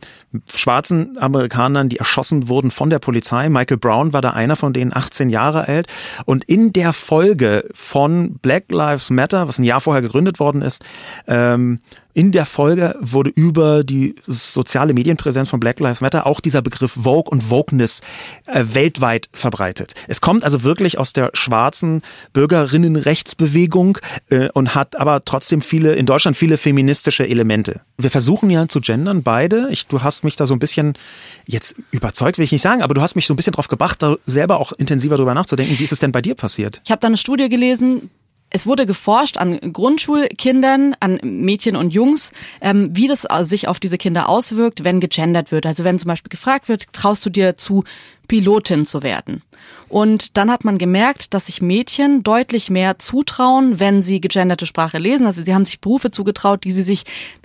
schwarzen Amerikanern, die erschossen wurden von der Polizei. Michael Brown war da einer von denen, 18 Jahre alt. Und in der Folge von Black Lives Matter, was ein Jahr vorher gegründet worden ist, ähm, in der Folge wurde über die soziale Medienpräsenz von Black Lives Matter auch dieser Begriff Vogue und Wokeness äh, weltweit verbreitet. Es kommt also wirklich aus der schwarzen Bürgerinnenrechtsbewegung äh, und hat aber trotzdem viele, in Deutschland viele feministische Elemente. Wir versuchen ja zu gendern, beide. Ich, du hast mich da so ein bisschen, jetzt überzeugt will ich nicht sagen, aber du hast mich so ein bisschen drauf gebracht, da selber auch intensiver drüber nachzudenken. Wie ist es denn bei dir passiert? Ich habe da eine Studie gelesen, es wurde geforscht an Grundschulkindern, an Mädchen und Jungs, ähm, wie das sich auf diese Kinder auswirkt, wenn gegendert wird. Also wenn zum Beispiel gefragt wird, traust du dir zu, Pilotin zu werden? Und dann hat man gemerkt, dass sich Mädchen deutlich mehr zutrauen, wenn sie gegenderte Sprache lesen. Also sie haben sich Berufe zugetraut, die sie sich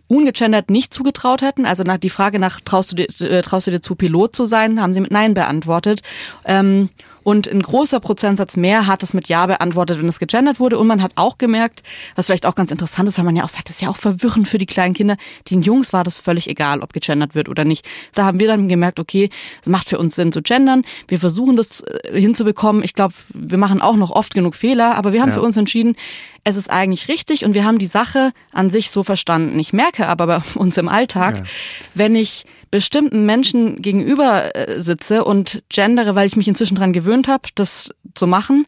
ungegendert nicht zugetraut hätten. Also nach die Frage nach traust du dir, äh, traust du dir zu Pilot zu sein, haben sie mit Nein beantwortet. Ähm, Und ein großer Prozentsatz mehr hat es mit Ja beantwortet, wenn es gegendert wurde. Und man hat auch gemerkt, was vielleicht auch ganz interessant ist, weil man ja auch sagt, das ist ja auch verwirrend für die kleinen Kinder. Den Jungs war das völlig egal, ob gegendert wird oder nicht. Da haben wir dann gemerkt, okay, es macht für uns Sinn zu gendern. Wir versuchen das äh, hinzubekommen. Ich glaube, wir machen auch noch oft genug Fehler, aber wir haben ja. für uns entschieden, es ist eigentlich richtig und wir haben die Sache an sich so verstanden. Ich merke aber bei [laughs] uns im Alltag, ja. wenn ich bestimmten Menschen gegenüber äh, sitze und gendere, weil ich mich inzwischen dran gewöhnt habe, das zu machen,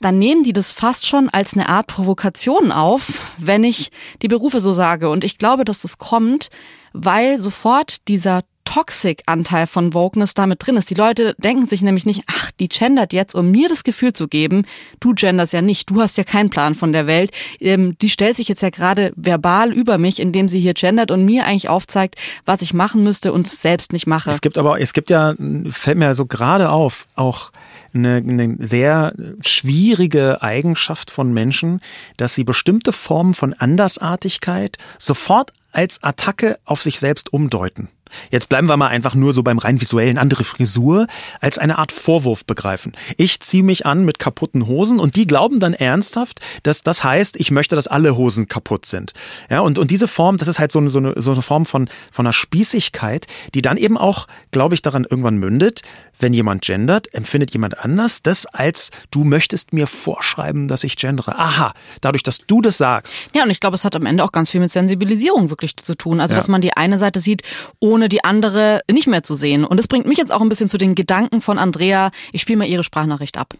dann nehmen die das fast schon als eine Art Provokation auf, wenn ich die Berufe so sage. Und ich glaube, dass das kommt, weil sofort dieser Toxic-Anteil von Wokeness damit drin ist. Die Leute denken sich nämlich nicht, ach, die gendert jetzt, um mir das Gefühl zu geben, du genders ja nicht, du hast ja keinen Plan von der Welt. Ähm, die stellt sich jetzt ja gerade verbal über mich, indem sie hier gendert und mir eigentlich aufzeigt, was ich machen müsste und selbst nicht mache. Es gibt aber, es gibt ja, fällt mir so gerade auf, auch eine, eine sehr schwierige Eigenschaft von Menschen, dass sie bestimmte Formen von Andersartigkeit sofort als Attacke auf sich selbst umdeuten. Jetzt bleiben wir mal einfach nur so beim rein visuellen andere Frisur als eine Art Vorwurf begreifen. Ich ziehe mich an mit kaputten Hosen und die glauben dann ernsthaft, dass das heißt, ich möchte, dass alle Hosen kaputt sind. Ja, und, und diese Form, das ist halt so eine, so eine, so eine Form von, von einer Spießigkeit, die dann eben auch, glaube ich, daran irgendwann mündet, wenn jemand gendert, empfindet jemand anders das als du möchtest mir vorschreiben, dass ich gendere. Aha, dadurch, dass du das sagst. Ja, und ich glaube, es hat am Ende auch ganz viel mit Sensibilisierung wirklich zu tun. Also, ja. dass man die eine Seite sieht, ohne die andere nicht mehr zu sehen. Und das bringt mich jetzt auch ein bisschen zu den Gedanken von Andrea. Ich spiele mal ihre Sprachnachricht ab.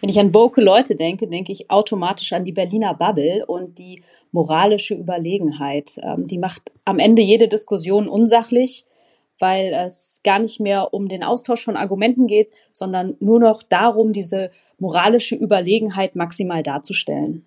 Wenn ich an woke Leute denke, denke ich automatisch an die Berliner Bubble und die moralische Überlegenheit. Ähm, die macht am Ende jede Diskussion unsachlich weil es gar nicht mehr um den Austausch von Argumenten geht, sondern nur noch darum, diese moralische Überlegenheit maximal darzustellen.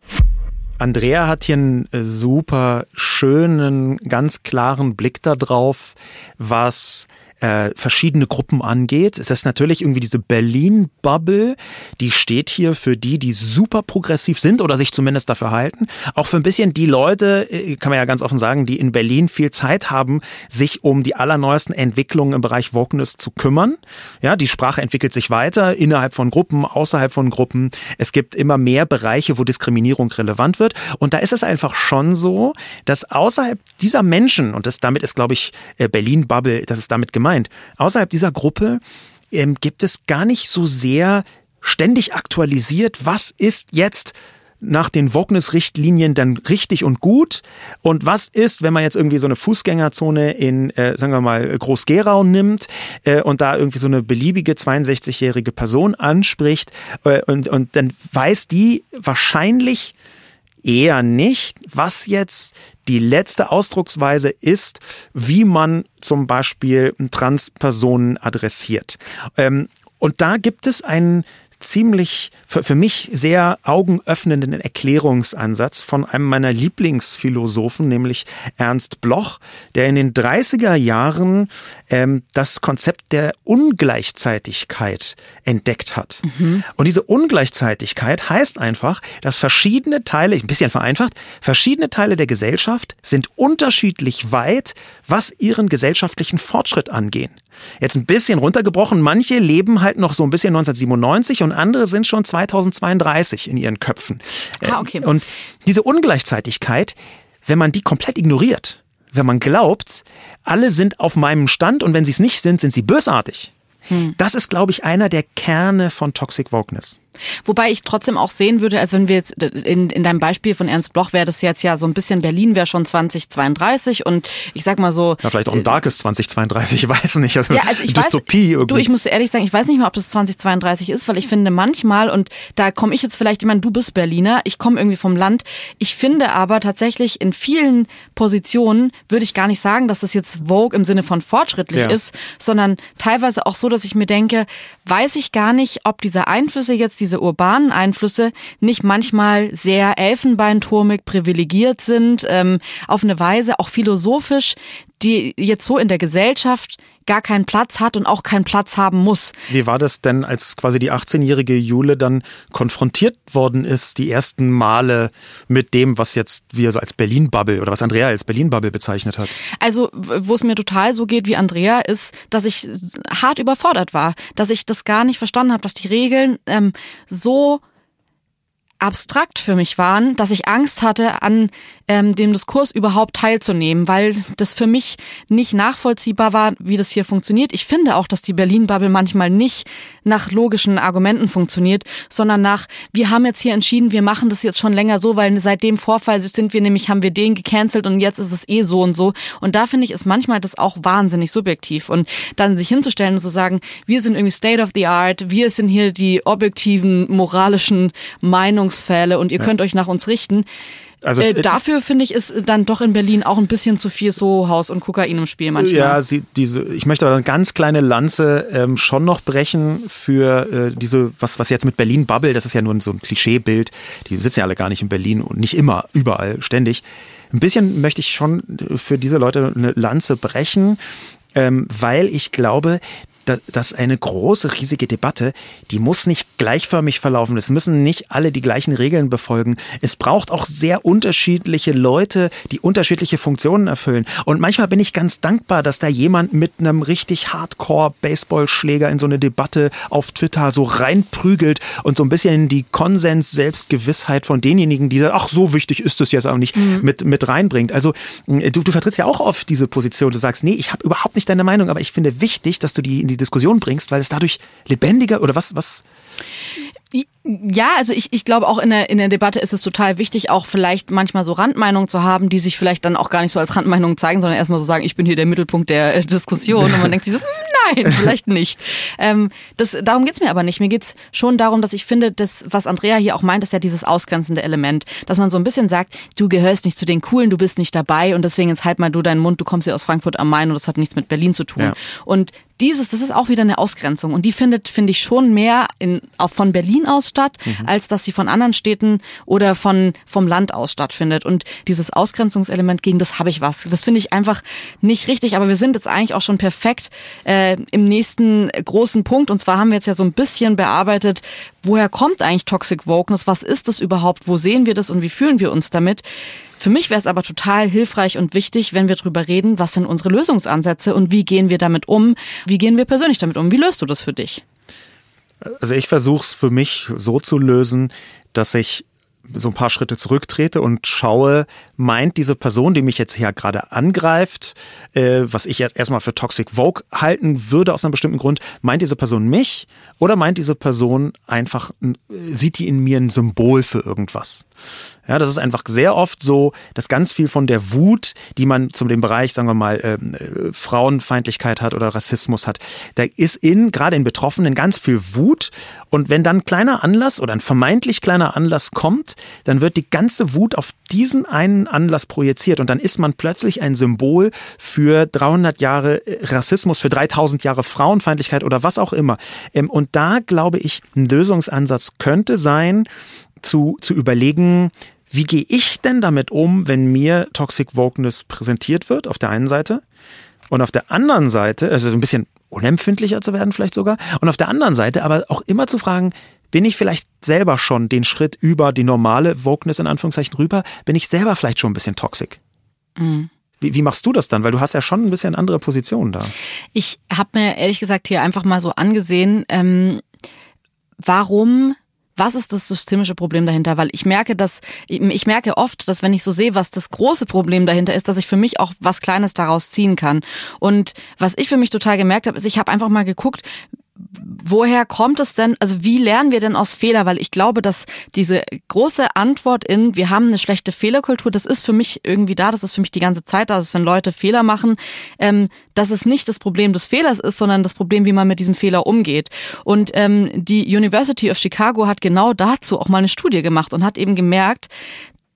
Andrea hat hier einen äh, super schönen, ganz klaren Blick darauf, was äh, verschiedene Gruppen angeht. Ist natürlich irgendwie diese Berlin-Bubble, die steht hier für die, die super progressiv sind oder sich zumindest dafür halten. Auch für ein bisschen die Leute, äh, kann man ja ganz offen sagen, die in Berlin viel Zeit haben, sich um die allerneuesten Entwicklungen im Bereich Wokeness zu kümmern. Ja, die Sprache entwickelt sich weiter innerhalb von Gruppen, außerhalb von Gruppen. Es gibt immer mehr Bereiche, wo Diskriminierung relevant wird. Und da ist es einfach schon so, dass außerhalb dieser Menschen, und das damit ist, glaube ich, äh, Berlin-Bubble, das ist damit gemeint, gemeint. Außerhalb dieser Gruppe ähm, gibt es gar nicht so sehr ständig aktualisiert, was ist jetzt nach den Wokeness-Richtlinien dann richtig und gut? Und was ist, wenn man jetzt irgendwie so eine Fußgängerzone in, äh, sagen wir mal, Groß-Gerau nimmt äh, und da irgendwie so eine beliebige 62-jährige Person anspricht äh, und, und dann weiß die wahrscheinlich eher nicht, was jetzt die letzte Ausdrucksweise ist, wie man zum Beispiel Transpersonen adressiert. Ähm, und da gibt es einen ziemlich für, für mich sehr augenöffnenden Erklärungsansatz von einem meiner Lieblingsphilosophen, nämlich Ernst Bloch, der in den 30er Jahren ähm, das Konzept der Ungleichzeitigkeit entdeckt hat. Mhm. Und diese Ungleichzeitigkeit heißt einfach, dass verschiedene Teile, ein bisschen vereinfacht, verschiedene Teile der Gesellschaft sind unterschiedlich weit, was ihren gesellschaftlichen Fortschritt angehen. Jetzt ein bisschen runtergebrochen, manche leben halt noch so ein bisschen 1997 und andere sind schon 2032 in ihren Köpfen. Ah, okay. Und diese Ungleichzeitigkeit, wenn man die komplett ignoriert, wenn man glaubt, alle sind auf meinem Stand und wenn sie es nicht sind, sind sie bösartig. Hm. Das ist, glaube ich, einer der Kerne von Toxic Wokeness. Wobei ich trotzdem auch sehen würde, als wenn wir jetzt in, in deinem Beispiel von Ernst Bloch wäre das jetzt ja so ein bisschen Berlin wäre schon 2032 und ich sag mal so. Ja, vielleicht auch ein äh, darkes 2032, ich weiß nicht. Also, ja, also ich Dystopie weiß, irgendwie. Du, ich muss ehrlich sagen, ich weiß nicht mal, ob das 2032 ist, weil ich finde manchmal, und da komme ich jetzt vielleicht, ich meine, du bist Berliner, ich komme irgendwie vom Land. Ich finde aber tatsächlich in vielen Positionen würde ich gar nicht sagen, dass das jetzt Vogue im Sinne von fortschrittlich ja. ist, sondern teilweise auch so, dass ich mir denke, weiß ich gar nicht, ob diese Einflüsse jetzt diese urbanen Einflüsse nicht manchmal sehr elfenbeinturmig privilegiert sind, ähm, auf eine Weise auch philosophisch, die jetzt so in der Gesellschaft gar keinen Platz hat und auch keinen Platz haben muss. Wie war das denn, als quasi die 18-jährige Jule dann konfrontiert worden ist, die ersten Male mit dem, was jetzt wir so als Berlin-Bubble oder was Andrea als Berlin-Bubble bezeichnet hat? Also, wo es mir total so geht wie Andrea, ist, dass ich hart überfordert war, dass ich das gar nicht verstanden habe, dass die Regeln ähm, so abstrakt für mich waren, dass ich Angst hatte, an ähm, dem Diskurs überhaupt teilzunehmen, weil das für mich nicht nachvollziehbar war, wie das hier funktioniert. Ich finde auch, dass die Berlin-Bubble manchmal nicht nach logischen Argumenten funktioniert, sondern nach, wir haben jetzt hier entschieden, wir machen das jetzt schon länger so, weil seit dem Vorfall sind wir nämlich, haben wir den gecancelt und jetzt ist es eh so und so. Und da finde ich, ist manchmal das auch wahnsinnig subjektiv. Und dann sich hinzustellen und zu sagen, wir sind irgendwie State of the Art, wir sind hier die objektiven, moralischen Meinungs Missbrauchsfälle und ihr ja. könnt euch nach uns richten. Also, äh, dafür finde ich ist dann doch in Berlin auch ein bisschen zu viel Sohaus und Kokain im Spiel manchmal. Ja, sie, diese, ich möchte aber eine ganz kleine Lanze ähm, schon noch brechen für äh, diese, was, was jetzt mit Berlin Bubble, das ist ja nur so ein Klischeebild, die sitzen ja alle gar nicht in Berlin und nicht immer, überall, ständig. Ein bisschen möchte ich schon für diese Leute eine Lanze brechen, ähm, weil ich glaube, dass eine große, riesige Debatte, die muss nicht gleichförmig verlaufen. Es müssen nicht alle die gleichen Regeln befolgen. Es braucht auch sehr unterschiedliche Leute, die unterschiedliche Funktionen erfüllen. Und manchmal bin ich ganz dankbar, dass da jemand mit einem richtig Hardcore-Baseballschläger in so eine Debatte auf Twitter so reinprügelt und so ein bisschen die Konsens-Selbstgewissheit von denjenigen, die sagen, ach, so wichtig ist es jetzt auch nicht, mhm. mit, mit reinbringt. Also du, du vertrittst ja auch oft diese Position. Du sagst, nee, ich habe überhaupt nicht deine Meinung, aber ich finde wichtig, dass du die in die Diskussion bringst, weil es dadurch lebendiger oder was, was? Ja, also ich, ich glaube auch in der, in der Debatte ist es total wichtig, auch vielleicht manchmal so Randmeinungen zu haben, die sich vielleicht dann auch gar nicht so als Randmeinungen zeigen, sondern erstmal so sagen, ich bin hier der Mittelpunkt der äh, Diskussion und man denkt sich so, hm, nein, [laughs] vielleicht nicht. Ähm, das, darum geht's mir aber nicht. Mir geht's schon darum, dass ich finde, das, was Andrea hier auch meint, ist ja dieses ausgrenzende Element, dass man so ein bisschen sagt, du gehörst nicht zu den Coolen, du bist nicht dabei und deswegen jetzt halt mal du deinen Mund, du kommst hier aus Frankfurt am Main und das hat nichts mit Berlin zu tun. Ja. Und dieses, das ist auch wieder eine Ausgrenzung und die findet, finde ich, schon mehr in, auch von Berlin aus statt, mhm. als dass sie von anderen Städten oder von, vom Land aus stattfindet. Und dieses Ausgrenzungselement, gegen das habe ich was. Das finde ich einfach nicht richtig, aber wir sind jetzt eigentlich auch schon perfekt äh, im nächsten großen Punkt. Und zwar haben wir jetzt ja so ein bisschen bearbeitet, woher kommt eigentlich Toxic Wokeness? Was ist das überhaupt? Wo sehen wir das und wie fühlen wir uns damit? Für mich wäre es aber total hilfreich und wichtig, wenn wir darüber reden, was sind unsere Lösungsansätze und wie gehen wir damit um? Wie gehen wir persönlich damit um? Wie löst du das für dich? Also ich versuche es für mich so zu lösen, dass ich so ein paar Schritte zurücktrete und schaue, meint diese Person, die mich jetzt hier gerade angreift, äh, was ich jetzt erstmal für Toxic Vogue halten würde aus einem bestimmten Grund, meint diese Person mich oder meint diese Person einfach, sieht die in mir ein Symbol für irgendwas? Ja, das ist einfach sehr oft so, dass ganz viel von der Wut, die man zum dem Bereich, sagen wir mal, ähm, äh, Frauenfeindlichkeit hat oder Rassismus hat, da ist in, gerade in Betroffenen ganz viel Wut. Und wenn dann ein kleiner Anlass oder ein vermeintlich kleiner Anlass kommt, dann wird die ganze Wut auf diesen einen Anlass projiziert und dann ist man plötzlich ein Symbol für 300 Jahre äh, Rassismus, für 3000 Jahre Frauenfeindlichkeit oder was auch immer. Ähm, und da glaube ich, ein Lösungsansatz könnte sein, zu, zu überlegen, wie gehe ich denn damit um, wenn mir Toxic Wokeness präsentiert wird, auf der einen Seite, und auf der anderen Seite, also so ein bisschen unempfindlicher zu werden vielleicht sogar, und auf der anderen Seite aber auch immer zu fragen, bin ich vielleicht selber schon den Schritt über die normale Wokeness in Anführungszeichen rüber? Bin ich selber vielleicht schon ein bisschen toxic? Mhm. Wie, wie machst du das dann? Weil du hast ja schon ein bisschen andere Positionen da. Ich habe mir ehrlich gesagt hier einfach mal so angesehen, ähm, warum was ist das systemische Problem dahinter? Weil ich merke, dass ich merke oft, dass wenn ich so sehe, was das große Problem dahinter ist, dass ich für mich auch was Kleines daraus ziehen kann. Und was ich für mich total gemerkt habe, ist, ich habe einfach mal geguckt, woher kommt es denn, also wie lernen wir denn aus Fehler? Weil ich glaube, dass diese große Antwort in, wir haben eine schlechte Fehlerkultur, das ist für mich irgendwie da, das ist für mich die ganze Zeit da, dass wenn Leute Fehler machen, ähm, dass es nicht das Problem des Fehlers ist, sondern das Problem, wie man mit diesem Fehler umgeht. Und ähm, die University of Chicago hat genau dazu auch mal eine Studie gemacht und hat eben gemerkt,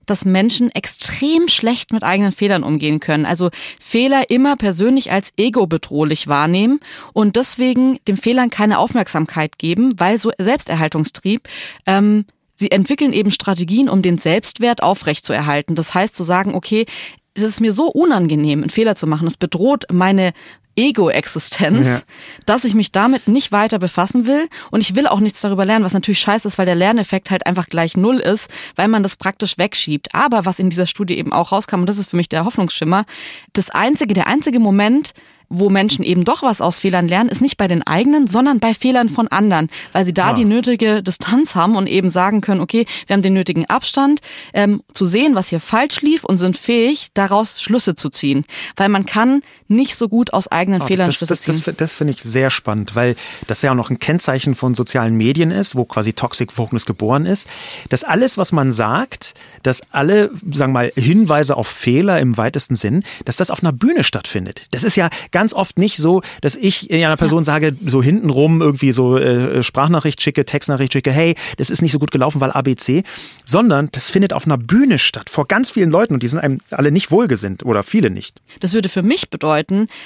dass Menschen extrem schlecht mit eigenen Fehlern umgehen können. Also Fehler immer persönlich als ego-bedrohlich wahrnehmen und deswegen den Fehlern keine Aufmerksamkeit geben, weil so Selbsterhaltungstrieb ähm, Sie entwickeln eben Strategien, um den Selbstwert aufrechtzuerhalten. Das heißt zu sagen, okay, es ist mir so unangenehm, einen Fehler zu machen. Es bedroht meine Ego-Existenz, Ja. dass ich mich damit nicht weiter befassen will und ich will auch nichts darüber lernen, was natürlich scheiße ist, weil der Lerneffekt halt einfach gleich null ist, weil man das praktisch wegschiebt. Aber was in dieser Studie eben auch rauskam, und das ist für mich der Hoffnungsschimmer, das einzige, der einzige Moment, wo Menschen eben doch was aus Fehlern lernen, ist nicht bei den eigenen, sondern bei Fehlern von anderen, weil sie da Ah. die nötige Distanz haben und eben sagen können, okay, wir haben den nötigen Abstand, ähm, zu sehen, was hier falsch lief und sind fähig, daraus Schlüsse zu ziehen. Weil man kann nicht so gut aus eigenen Oh, Fehlern das, Schlüsse das, ziehen. das, das finde ich sehr spannend, weil das ja auch noch ein Kennzeichen von sozialen Medien ist, wo quasi Toxic Wokeness geboren ist, dass alles, was man sagt, dass alle, sagen wir mal, Hinweise auf Fehler im weitesten Sinn, dass das auf einer Bühne stattfindet. Das ist ja ganz oft nicht so, dass ich einer Person sage, so hintenrum irgendwie so äh, Sprachnachricht schicke, Textnachricht schicke, hey, das ist nicht so gut gelaufen, weil ABC, sondern das findet auf einer Bühne statt, vor ganz vielen Leuten und die sind einem alle nicht wohlgesinnt oder viele nicht. Das würde für mich bedeuten,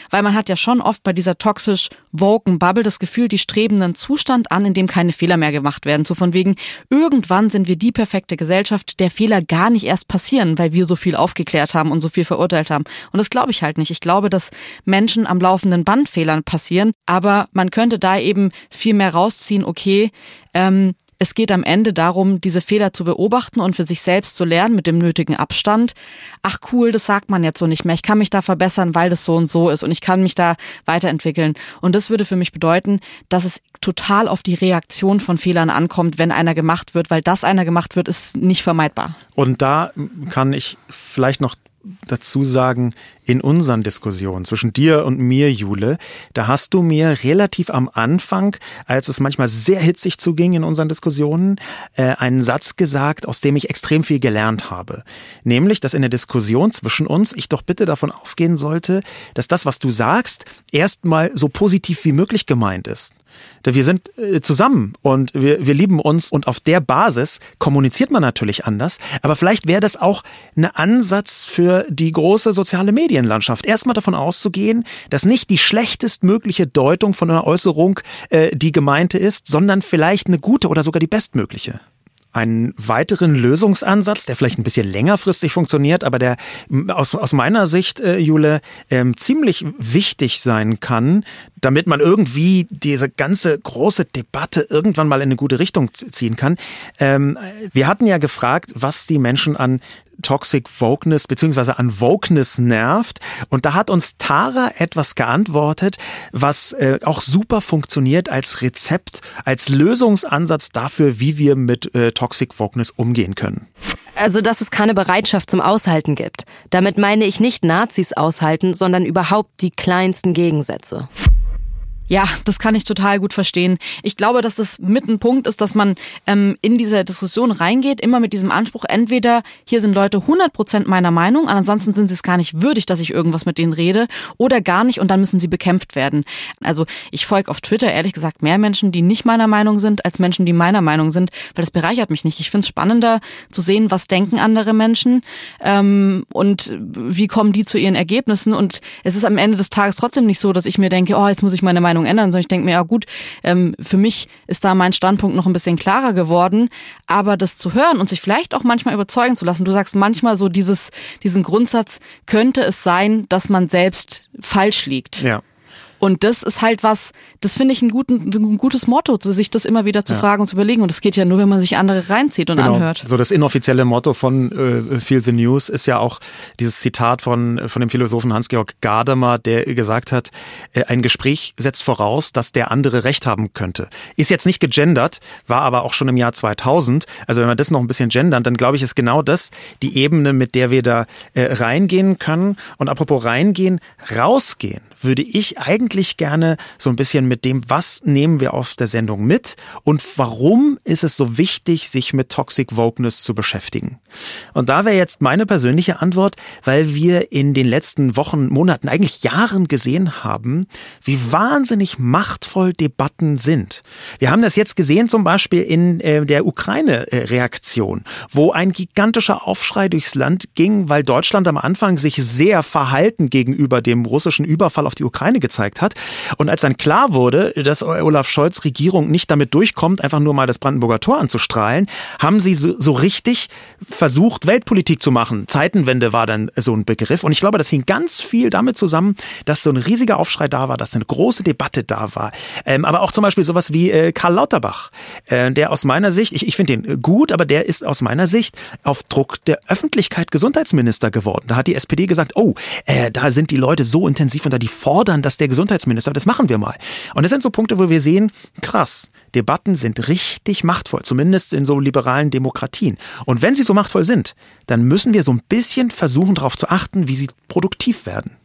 weil man hat ja schon oft bei dieser toxisch woken Bubble das Gefühl, die streben einen Zustand an, in dem keine Fehler mehr gemacht werden. So von wegen, irgendwann sind wir die perfekte Gesellschaft, der Fehler gar nicht erst passieren, weil wir so viel aufgeklärt haben und so viel verurteilt haben. Und das glaube ich halt nicht. Ich glaube, dass Menschen am laufenden Band Fehlern passieren, aber man könnte da eben viel mehr rausziehen, okay, ähm, es geht am Ende darum, diese Fehler zu beobachten und für sich selbst zu lernen mit dem nötigen Abstand. Ach cool, das sagt man jetzt so nicht mehr. Ich kann mich da verbessern, weil das so und so ist und ich kann mich da weiterentwickeln. Und das würde für mich bedeuten, dass es total auf die Reaktion von Fehlern ankommt, wenn einer gemacht wird, weil das einer gemacht wird, ist nicht vermeidbar. Und da kann ich vielleicht noch dazu sagen, in unseren Diskussionen zwischen dir und mir, Jule, da hast du mir relativ am Anfang, als es manchmal sehr hitzig zuging in unseren Diskussionen, äh, einen Satz gesagt, aus dem ich extrem viel gelernt habe. Nämlich, dass in der Diskussion zwischen uns ich doch bitte davon ausgehen sollte, dass das, was du sagst, erstmal so positiv wie möglich gemeint ist. Wir sind äh, zusammen und wir, wir lieben uns und auf der Basis kommuniziert man natürlich anders. Aber vielleicht wäre das auch ein Ansatz für die große soziale Medienlandschaft. Erstmal davon auszugehen, dass nicht die schlechtestmögliche Deutung von einer Äußerung äh, die gemeinte ist, sondern vielleicht eine gute oder sogar die bestmögliche einen weiteren Lösungsansatz, der vielleicht ein bisschen längerfristig funktioniert, aber der aus, aus meiner Sicht, äh, Jule, ähm, ziemlich wichtig sein kann, damit man irgendwie diese ganze große Debatte irgendwann mal in eine gute Richtung ziehen kann. Ähm, wir hatten ja gefragt, was die Menschen an Toxic Wokeness beziehungsweise an Wokeness nervt. Und da hat uns Tara etwas geantwortet, was äh, auch super funktioniert als Rezept, als Lösungsansatz dafür, wie wir mit äh, Toxic Wokeness umgehen können. Also, dass es keine Bereitschaft zum Aushalten gibt. Damit meine ich nicht Nazis aushalten, sondern überhaupt die kleinsten Gegensätze. Ja, das kann ich total gut verstehen. Ich glaube, dass das mit ein Punkt ist, dass man ähm, in diese Diskussion reingeht, immer mit diesem Anspruch, entweder hier sind Leute 100% meiner Meinung, ansonsten sind sie es gar nicht würdig, dass ich irgendwas mit denen rede, oder gar nicht und dann müssen sie bekämpft werden. Also ich folge auf Twitter ehrlich gesagt mehr Menschen, die nicht meiner Meinung sind, als Menschen, die meiner Meinung sind, weil das bereichert mich nicht. Ich finde es spannender zu sehen, was denken andere Menschen ähm, und wie kommen die zu ihren Ergebnissen. Und es ist am Ende des Tages trotzdem nicht so, dass ich mir denke, oh, jetzt muss ich meine Meinung ändern, sondern ich denke mir, ja gut, ähm, für mich ist da mein Standpunkt noch ein bisschen klarer geworden. Aber das zu hören und sich vielleicht auch manchmal überzeugen zu lassen, du sagst manchmal so dieses, diesen Grundsatz, könnte es sein, dass man selbst falsch liegt. Ja. Und das ist halt was, das finde ich ein, guten, ein gutes Motto, sich das immer wieder zu fragen und zu überlegen. Und das geht ja nur, wenn man sich andere reinzieht und anhört. So das inoffizielle Motto von äh, Feel the News ist ja auch dieses Zitat von, von dem Philosophen Hans-Georg Gadamer, der gesagt hat, äh, ein Gespräch setzt voraus, dass der andere Recht haben könnte. Ist jetzt nicht gegendert, war aber auch schon im Jahr 2000. Also wenn wir das noch ein bisschen gendern, dann glaube ich, ist genau das die Ebene, mit der wir da äh, reingehen können. Und apropos reingehen, rausgehen würde ich eigentlich gerne so ein bisschen mit dem, was nehmen wir auf der Sendung mit und warum ist es so wichtig, sich mit Toxic Wokeness zu beschäftigen. Und da wäre jetzt meine persönliche Antwort, weil wir in den letzten Wochen, Monaten, eigentlich Jahren gesehen haben, wie wahnsinnig machtvoll Debatten sind. Wir haben das jetzt gesehen zum Beispiel in äh, der Ukraine-Reaktion, wo ein gigantischer Aufschrei durchs Land ging, weil Deutschland am Anfang sich sehr verhalten gegenüber dem russischen Überfall auf die Ukraine gezeigt hat. Und als dann klar wurde, dass Olaf Scholz Regierung nicht damit durchkommt, einfach nur mal das Brandenburger Tor anzustrahlen, haben sie so, so richtig versucht, Weltpolitik zu machen. Zeitenwende war dann so ein Begriff. Und ich glaube, das hing ganz viel damit zusammen, dass so ein riesiger Aufschrei da war, dass eine große Debatte da war. Ähm, aber auch zum Beispiel sowas wie äh, Karl Lauterbach, äh, der aus meiner Sicht, ich, ich finde den gut, aber der ist aus meiner Sicht auf Druck der Öffentlichkeit Gesundheitsminister geworden. Da hat die SPD gesagt, oh, äh, da sind die Leute so intensiv da die fordern, dass der Gesundheitsminister, das machen wir mal. Und das sind so Punkte, wo wir sehen, krass, Debatten sind richtig machtvoll, zumindest in so liberalen Demokratien. Und wenn sie so machtvoll sind, dann müssen wir so ein bisschen versuchen, darauf zu achten, wie sie produktiv werden.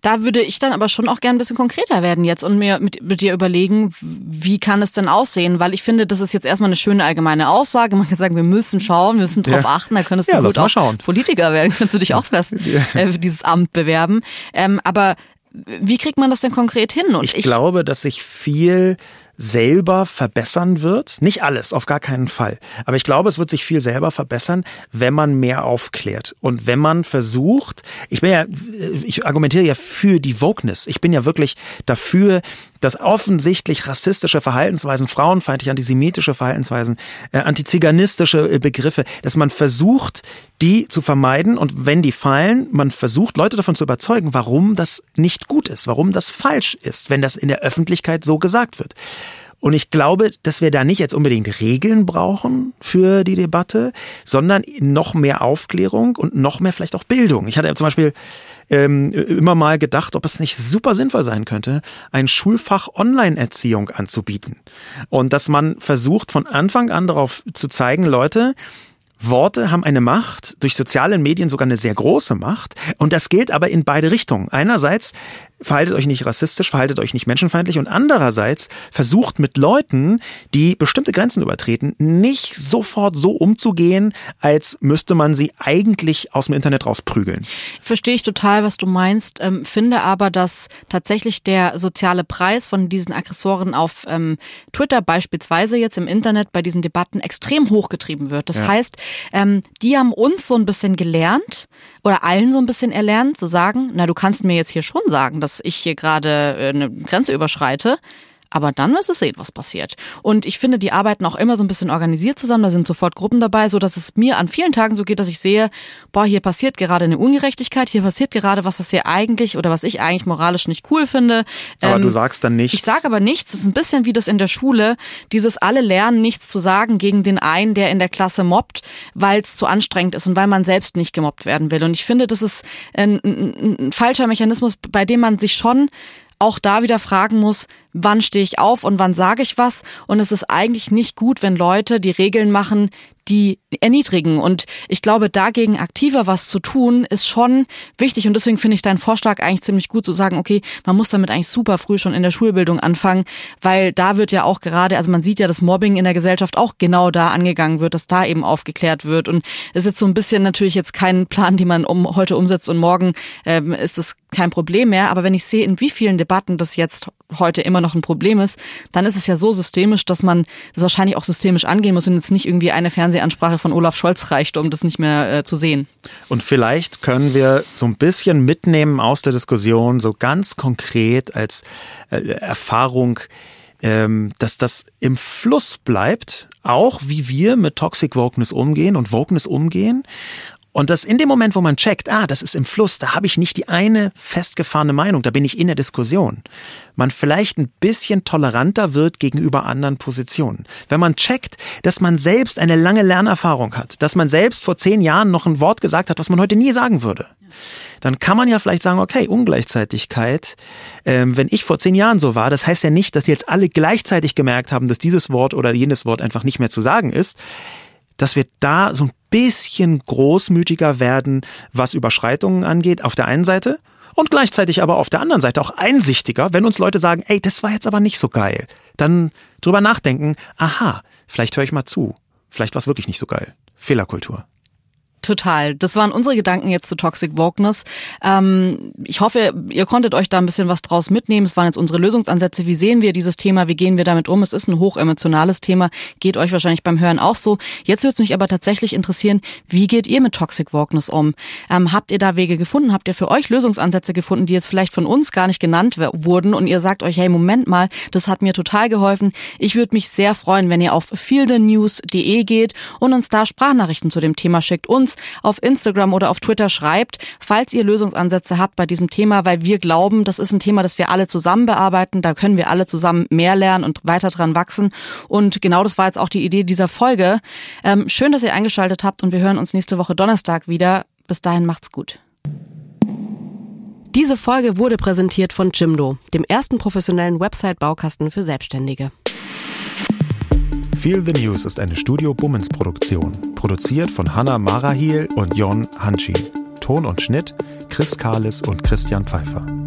Da würde ich dann aber schon auch gern ein bisschen konkreter werden jetzt und mir mit, mit, dir überlegen, wie kann es denn aussehen? Weil ich finde, das ist jetzt erstmal eine schöne allgemeine Aussage. Man kann sagen, wir müssen schauen, wir müssen drauf ja. achten, da könntest du ja, gut auch schauen. Politiker werden, [laughs] könntest du dich auch fest ja. äh, für dieses Amt bewerben. Ähm, aber wie kriegt man das denn konkret hin? Und ich, ich glaube, dass sich viel selber verbessern wird. Nicht alles, auf gar keinen Fall. Aber ich glaube, es wird sich viel selber verbessern, wenn man mehr aufklärt. Und wenn man versucht, ich bin ja, ich argumentiere ja für die Wokeness. Ich bin ja wirklich dafür, dass offensichtlich rassistische Verhaltensweisen, frauenfeindliche, antisemitische Verhaltensweisen, äh, antiziganistische äh, Begriffe, dass man versucht, die zu vermeiden und wenn die fallen, man versucht, Leute davon zu überzeugen, warum das nicht gut ist, warum das falsch ist, wenn das in der Öffentlichkeit so gesagt wird. Und ich glaube, dass wir da nicht jetzt unbedingt Regeln brauchen für die Debatte, sondern noch mehr Aufklärung und noch mehr vielleicht auch Bildung. Ich hatte zum Beispiel ähm, immer mal gedacht, ob es nicht super sinnvoll sein könnte, ein Schulfach Online-Erziehung anzubieten. Und dass man versucht, von Anfang an darauf zu zeigen, Leute, Worte haben eine Macht, durch soziale Medien sogar eine sehr große Macht. Und das gilt aber in beide Richtungen. Einerseits verhaltet euch nicht rassistisch, verhaltet euch nicht menschenfeindlich und andererseits versucht mit Leuten, die bestimmte Grenzen übertreten, nicht sofort so umzugehen, als müsste man sie eigentlich aus dem Internet rausprügeln. Verstehe ich total, was du meinst, ähm, finde aber, dass tatsächlich der soziale Preis von diesen Aggressoren auf ähm, Twitter beispielsweise jetzt im Internet bei diesen Debatten extrem hochgetrieben wird. Das ja. heißt, ähm, die haben uns so ein bisschen gelernt oder allen so ein bisschen erlernt, zu sagen, na, du kannst mir jetzt hier schon sagen, dass ich hier gerade äh, eine Grenze überschreite. Aber dann wirst du sehen, was passiert. Und ich finde, die arbeiten auch immer so ein bisschen organisiert zusammen. Da sind sofort Gruppen dabei, so dass es mir an vielen Tagen so geht, dass ich sehe, boah, hier passiert gerade eine Ungerechtigkeit, hier passiert gerade was, das wir eigentlich oder was ich eigentlich moralisch nicht cool finde. Aber ähm, du sagst dann nichts. Ich sage aber nichts. Das ist ein bisschen wie das in der Schule, dieses alle lernen, nichts zu sagen gegen den einen, der in der Klasse mobbt, weil es zu anstrengend ist und weil man selbst nicht gemobbt werden will. Und ich finde, das ist ein, ein, ein falscher Mechanismus, bei dem man sich schon auch da wieder fragen muss, wann stehe ich auf und wann sage ich was. Und es ist eigentlich nicht gut, wenn Leute die Regeln machen, die erniedrigen. Und ich glaube, dagegen aktiver was zu tun, ist schon wichtig. Und deswegen finde ich deinen Vorschlag eigentlich ziemlich gut zu sagen, okay, man muss damit eigentlich super früh schon in der Schulbildung anfangen, weil da wird ja auch gerade, also man sieht ja, dass Mobbing in der Gesellschaft auch genau da angegangen wird, dass da eben aufgeklärt wird. Und das ist jetzt so ein bisschen natürlich jetzt kein Plan, den man um heute umsetzt und morgen ähm, ist es kein Problem mehr. Aber wenn ich sehe, in wie vielen Debatten das jetzt heute immer noch ein Problem ist, dann ist es ja so systemisch, dass man das wahrscheinlich auch systemisch angehen muss und jetzt nicht irgendwie eine Fernsehansprache von Olaf Scholz reicht, um das nicht mehr äh, zu sehen. Und vielleicht können wir so ein bisschen mitnehmen aus der Diskussion, so ganz konkret als äh, Erfahrung, ähm, dass das im Fluss bleibt, auch wie wir mit Toxic Wokeness umgehen und Wokeness umgehen und das in dem Moment, wo man checkt, ah, das ist im Fluss, da habe ich nicht die eine festgefahrene Meinung, da bin ich in der Diskussion. Man vielleicht ein bisschen toleranter wird gegenüber anderen Positionen. Wenn man checkt, dass man selbst eine lange Lernerfahrung hat, dass man selbst vor zehn Jahren noch ein Wort gesagt hat, was man heute nie sagen würde, dann kann man ja vielleicht sagen, okay, Ungleichzeitigkeit, ähm, wenn ich vor zehn Jahren so war, das heißt ja nicht, dass jetzt alle gleichzeitig gemerkt haben, dass dieses Wort oder jenes Wort einfach nicht mehr zu sagen ist dass wir da so ein bisschen großmütiger werden, was Überschreitungen angeht, auf der einen Seite. Und gleichzeitig aber auf der anderen Seite auch einsichtiger, wenn uns Leute sagen, ey, das war jetzt aber nicht so geil. Dann drüber nachdenken, aha, vielleicht höre ich mal zu. Vielleicht war es wirklich nicht so geil. Fehlerkultur. Total. Das waren unsere Gedanken jetzt zu Toxic Wokeness. Ähm, ich hoffe, ihr konntet euch da ein bisschen was draus mitnehmen. Es waren jetzt unsere Lösungsansätze. Wie sehen wir dieses Thema? Wie gehen wir damit um? Es ist ein hochemotionales Thema. Geht euch wahrscheinlich beim Hören auch so. Jetzt würde es mich aber tatsächlich interessieren, wie geht ihr mit Toxic Wokeness um? Ähm, habt ihr da Wege gefunden? Habt ihr für euch Lösungsansätze gefunden, die jetzt vielleicht von uns gar nicht genannt wurden und ihr sagt euch, hey, Moment mal, das hat mir total geholfen. Ich würde mich sehr freuen, wenn ihr auf fieldenews.de geht und uns da Sprachnachrichten zu dem Thema schickt. Uns uns auf Instagram oder auf Twitter schreibt, falls ihr Lösungsansätze habt bei diesem Thema, weil wir glauben, das ist ein Thema, das wir alle zusammen bearbeiten. Da können wir alle zusammen mehr lernen und weiter dran wachsen. Und genau das war jetzt auch die Idee dieser Folge. Ähm, schön, dass ihr eingeschaltet habt und wir hören uns nächste Woche Donnerstag wieder. Bis dahin macht's gut. Diese Folge wurde präsentiert von Jimdo, dem ersten professionellen Website-Baukasten für Selbstständige. Feel the News ist eine Studio Bummens Produktion, produziert von Hanna Marahiel und Jon Hanschi. Ton und Schnitt Chris Kahles und Christian Pfeiffer.